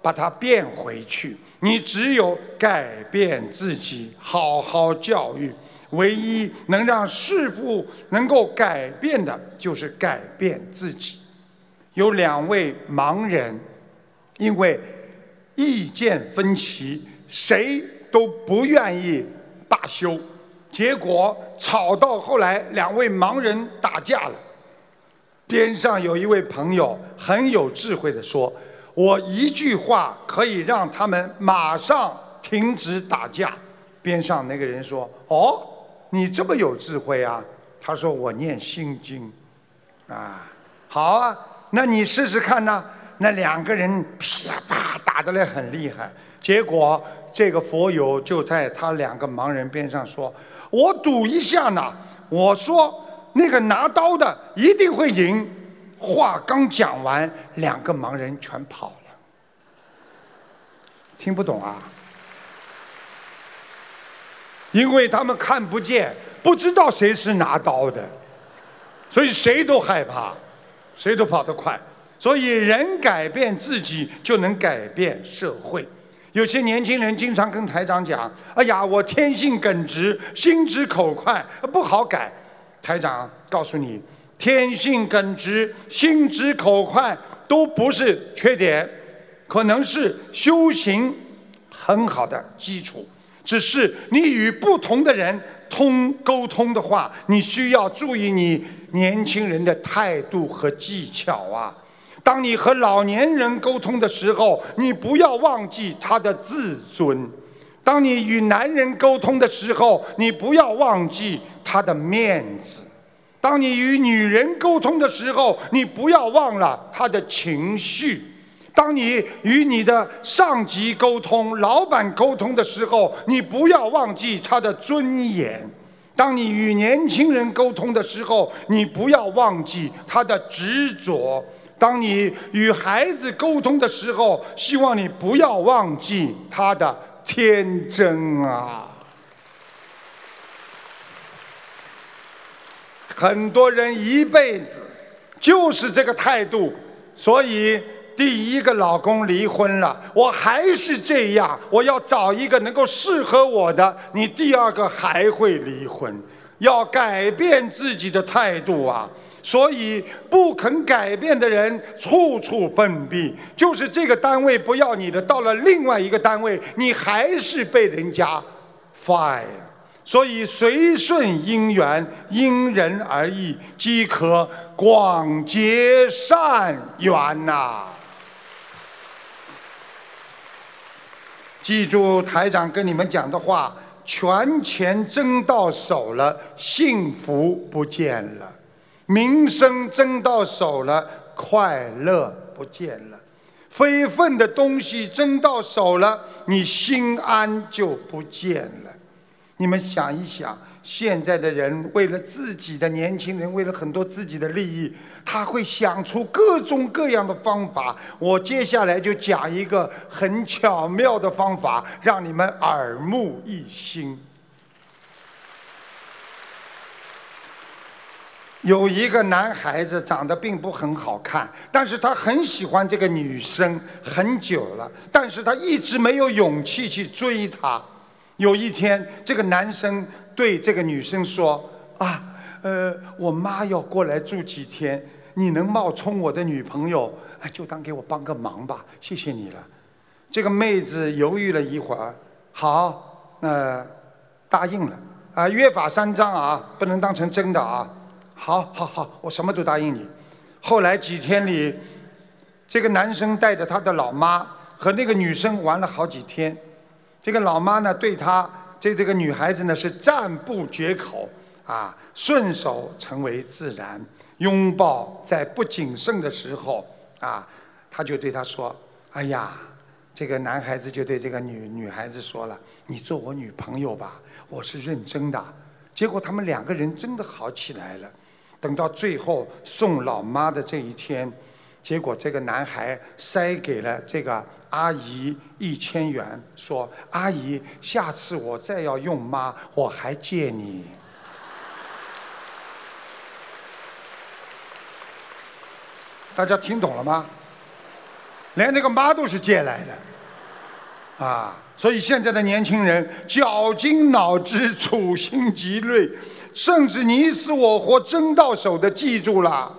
把它变回去。你只有改变自己，好好教育。唯一能让事父能够改变的，就是改变自己。有两位盲人，因为意见分歧，谁都不愿意罢休，结果吵到后来，两位盲人打架了。边上有一位朋友很有智慧的说。我一句话可以让他们马上停止打架。边上那个人说：“哦，你这么有智慧啊？”他说：“我念心经。”啊，好啊，那你试试看呢？那两个人啪啪打得来很厉害，结果这个佛友就在他两个盲人边上说：“我赌一下呢。”我说：“那个拿刀的一定会赢。”话刚讲完，两个盲人全跑了。听不懂啊？因为他们看不见，不知道谁是拿刀的，所以谁都害怕，谁都跑得快。所以人改变自己，就能改变社会。有些年轻人经常跟台长讲：“哎呀，我天性耿直，心直口快，不好改。”台长告诉你。天性耿直、心直口快都不是缺点，可能是修行很好的基础。只是你与不同的人通沟通的话，你需要注意你年轻人的态度和技巧啊。当你和老年人沟通的时候，你不要忘记他的自尊；当你与男人沟通的时候，你不要忘记他的面子；当你与女人沟通的时候，你不要忘了他的情绪；当你与你的上级沟通、老板沟通的时候，你不要忘记他的尊严；当你与年轻人沟通的时候，你不要忘记他的执着。当你与孩子沟通的时候，希望你不要忘记他的天真啊！很多人一辈子就是这个态度，所以第一个老公离婚了，我还是这样，我要找一个能够适合我的，你第二个还会离婚，要改变自己的态度啊！所以不肯改变的人处处碰壁，就是这个单位不要你的，到了另外一个单位，你还是被人家 fire。所以随顺因缘，因人而异，即可广结善缘呐。记住台长跟你们讲的话：权钱争到手了，幸福不见了。名声争到手了，快乐不见了；非分的东西争到手了，你心安就不见了。你们想一想，现在的人为了自己的年轻人，为了很多自己的利益，他会想出各种各样的方法。我接下来就讲一个很巧妙的方法，让你们耳目一新。有一个男孩子长得并不很好看，但是他很喜欢这个女生很久了，但是他一直没有勇气去追她。有一天，这个男生对这个女生说：“啊，呃，我妈要过来住几天，你能冒充我的女朋友，就当给我帮个忙吧，谢谢你了。”这个妹子犹豫了一会儿，好，那答应了。啊，约法三章啊，不能当成真的啊。好，好，好，我什么都答应你。后来几天里，这个男生带着他的老妈和那个女生玩了好几天。这个老妈呢，对他这这个女孩子呢是赞不绝口啊，顺手成为自然，拥抱在不谨慎的时候啊，他就对她说：“哎呀，这个男孩子就对这个女女孩子说了，你做我女朋友吧，我是认真的。”结果他们两个人真的好起来了。等到最后送老妈的这一天，结果这个男孩塞给了这个阿姨一千元，说：“阿姨，下次我再要用妈，我还借你。”大家听懂了吗？连那个妈都是借来的，啊！所以现在的年轻人绞尽脑汁，处心积虑。甚至你死我活争到手的，记住了，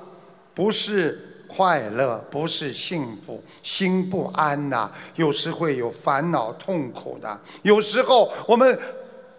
不是快乐，不是幸福，心不安呐。有时会有烦恼、痛苦的。有时候我们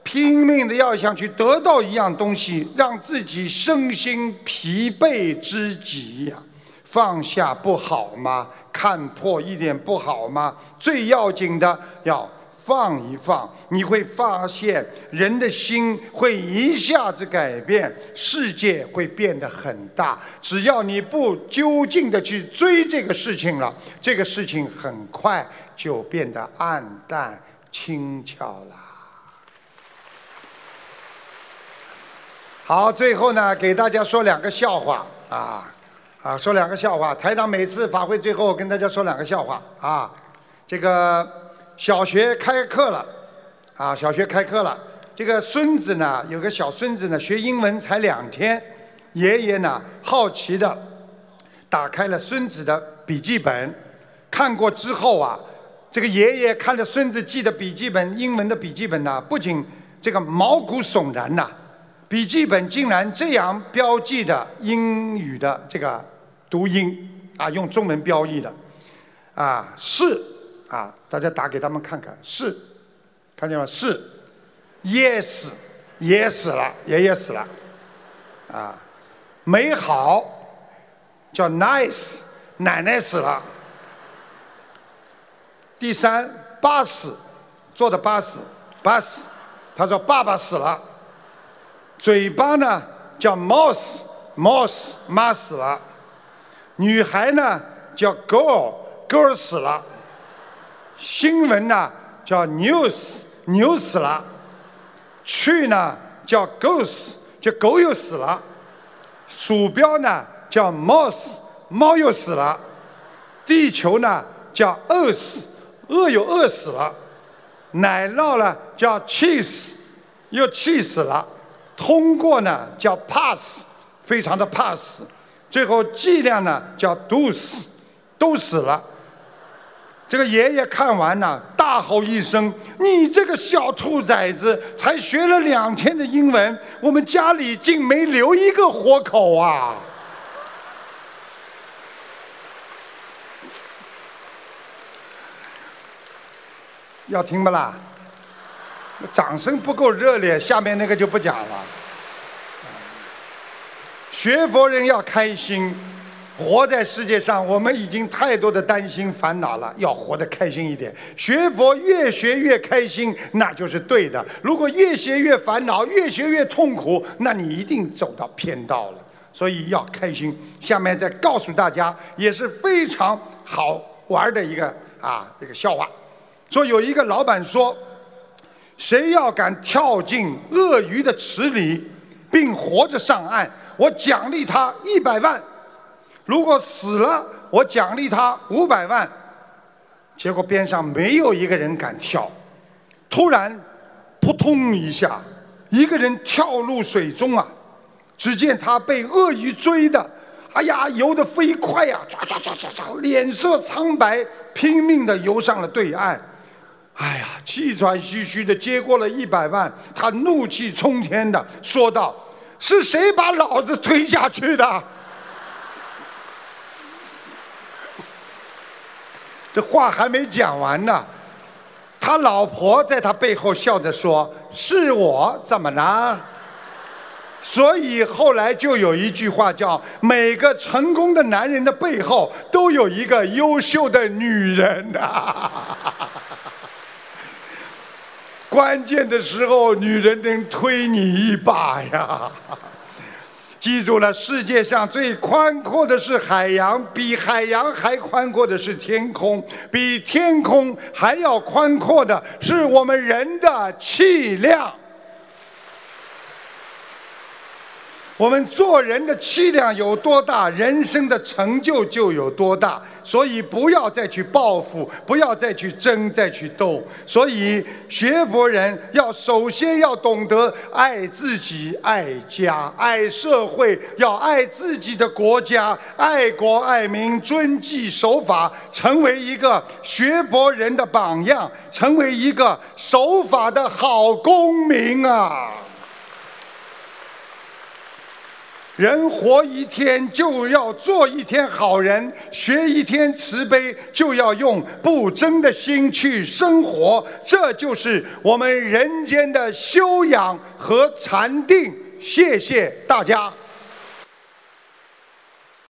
拼命的要想去得到一样东西，让自己身心疲惫之极呀。放下不好吗？看破一点不好吗？最要紧的要。放一放，你会发现人的心会一下子改变，世界会变得很大。只要你不究竟的去追这个事情了，这个事情很快就变得暗淡轻巧了。好，最后呢，给大家说两个笑话啊啊，说两个笑话。台长每次法会最后跟大家说两个笑话啊，这个。小学开课了，啊，小学开课了。这个孙子呢，有个小孙子呢，学英文才两天。爷爷呢，好奇的打开了孙子的笔记本，看过之后啊，这个爷爷看着孙子记的笔记本，英文的笔记本呢，不仅这个毛骨悚然呐，笔记本竟然这样标记的英语的这个读音啊，用中文标译的啊是啊，大家打给他们看看是，看见吗？是，yes 也死了，爷爷死了啊，美好叫 nice，奶奶死了。第三，，bus，坐的 bus，bus，，他说爸爸死了。嘴巴呢叫 mouse，mouse 妈死了。女孩呢叫 girl，girl 死了。新闻呢叫 news，牛死了。去呢叫 goose，叫狗又死了。鼠标呢叫 mouse，猫又死了。地球呢叫 earth，饿又饿死了。奶酪呢叫 cheese，又气死了。通过呢叫 pass，非常的 pass，最后剂量呢叫 dose，都死了。这个爷爷看完了，大吼一声：“你这个小兔崽子，才学了两天的英文，我们家里竟没留一个活口啊！”要听不啦？掌声不够热烈，下面那个就不讲了。学佛人要开心，活在世界上，我们已经太多的担心烦恼了，要活得开心一点。学佛越学越开心，那就是对的。如果越学越烦恼，越学越痛苦，那你一定走到偏道了。所以要开心。下面再告诉大家，也是非常好玩的一个啊这个笑话。说有一个老板说。谁要敢跳进鳄鱼的池里，并活着上岸，我奖励他一百万；如果死了，我奖励他五百万。结果边上没有一个人敢跳。突然，扑通一下，一个人跳入水中啊！只见他被鳄鱼追的，哎呀，游得飞快呀，唰唰唰唰唰，脸色苍白，拼命地游上了对岸。哎呀，气喘吁吁的接过了一百万，他怒气冲天的说道：“是谁把老子推下去的？”这话还没讲完呢，他老婆在他背后笑着说：“是我，怎么了？”所以后来就有一句话叫：“每个成功的男人的背后都有一个优秀的女人啊。”关键的时候，女人能推你一把呀！记住了，世界上最宽阔的是海洋，比海洋还宽阔的是天空，比天空还要宽阔的是我们人的气量。我们做人的气量有多大，人生的成就就有多大。所以不要再去报复，不要再去争，再去斗。所以学佛人要首先要懂得爱自己、爱家、爱社会，要爱自己的国家，爱国爱民，遵纪守法，成为一个学佛人的榜样，成为一个守法的好公民啊！人活一天就要做一天好人，学一天慈悲就要用不争的心去生活，这就是我们人间的修养和禅定。谢谢大家。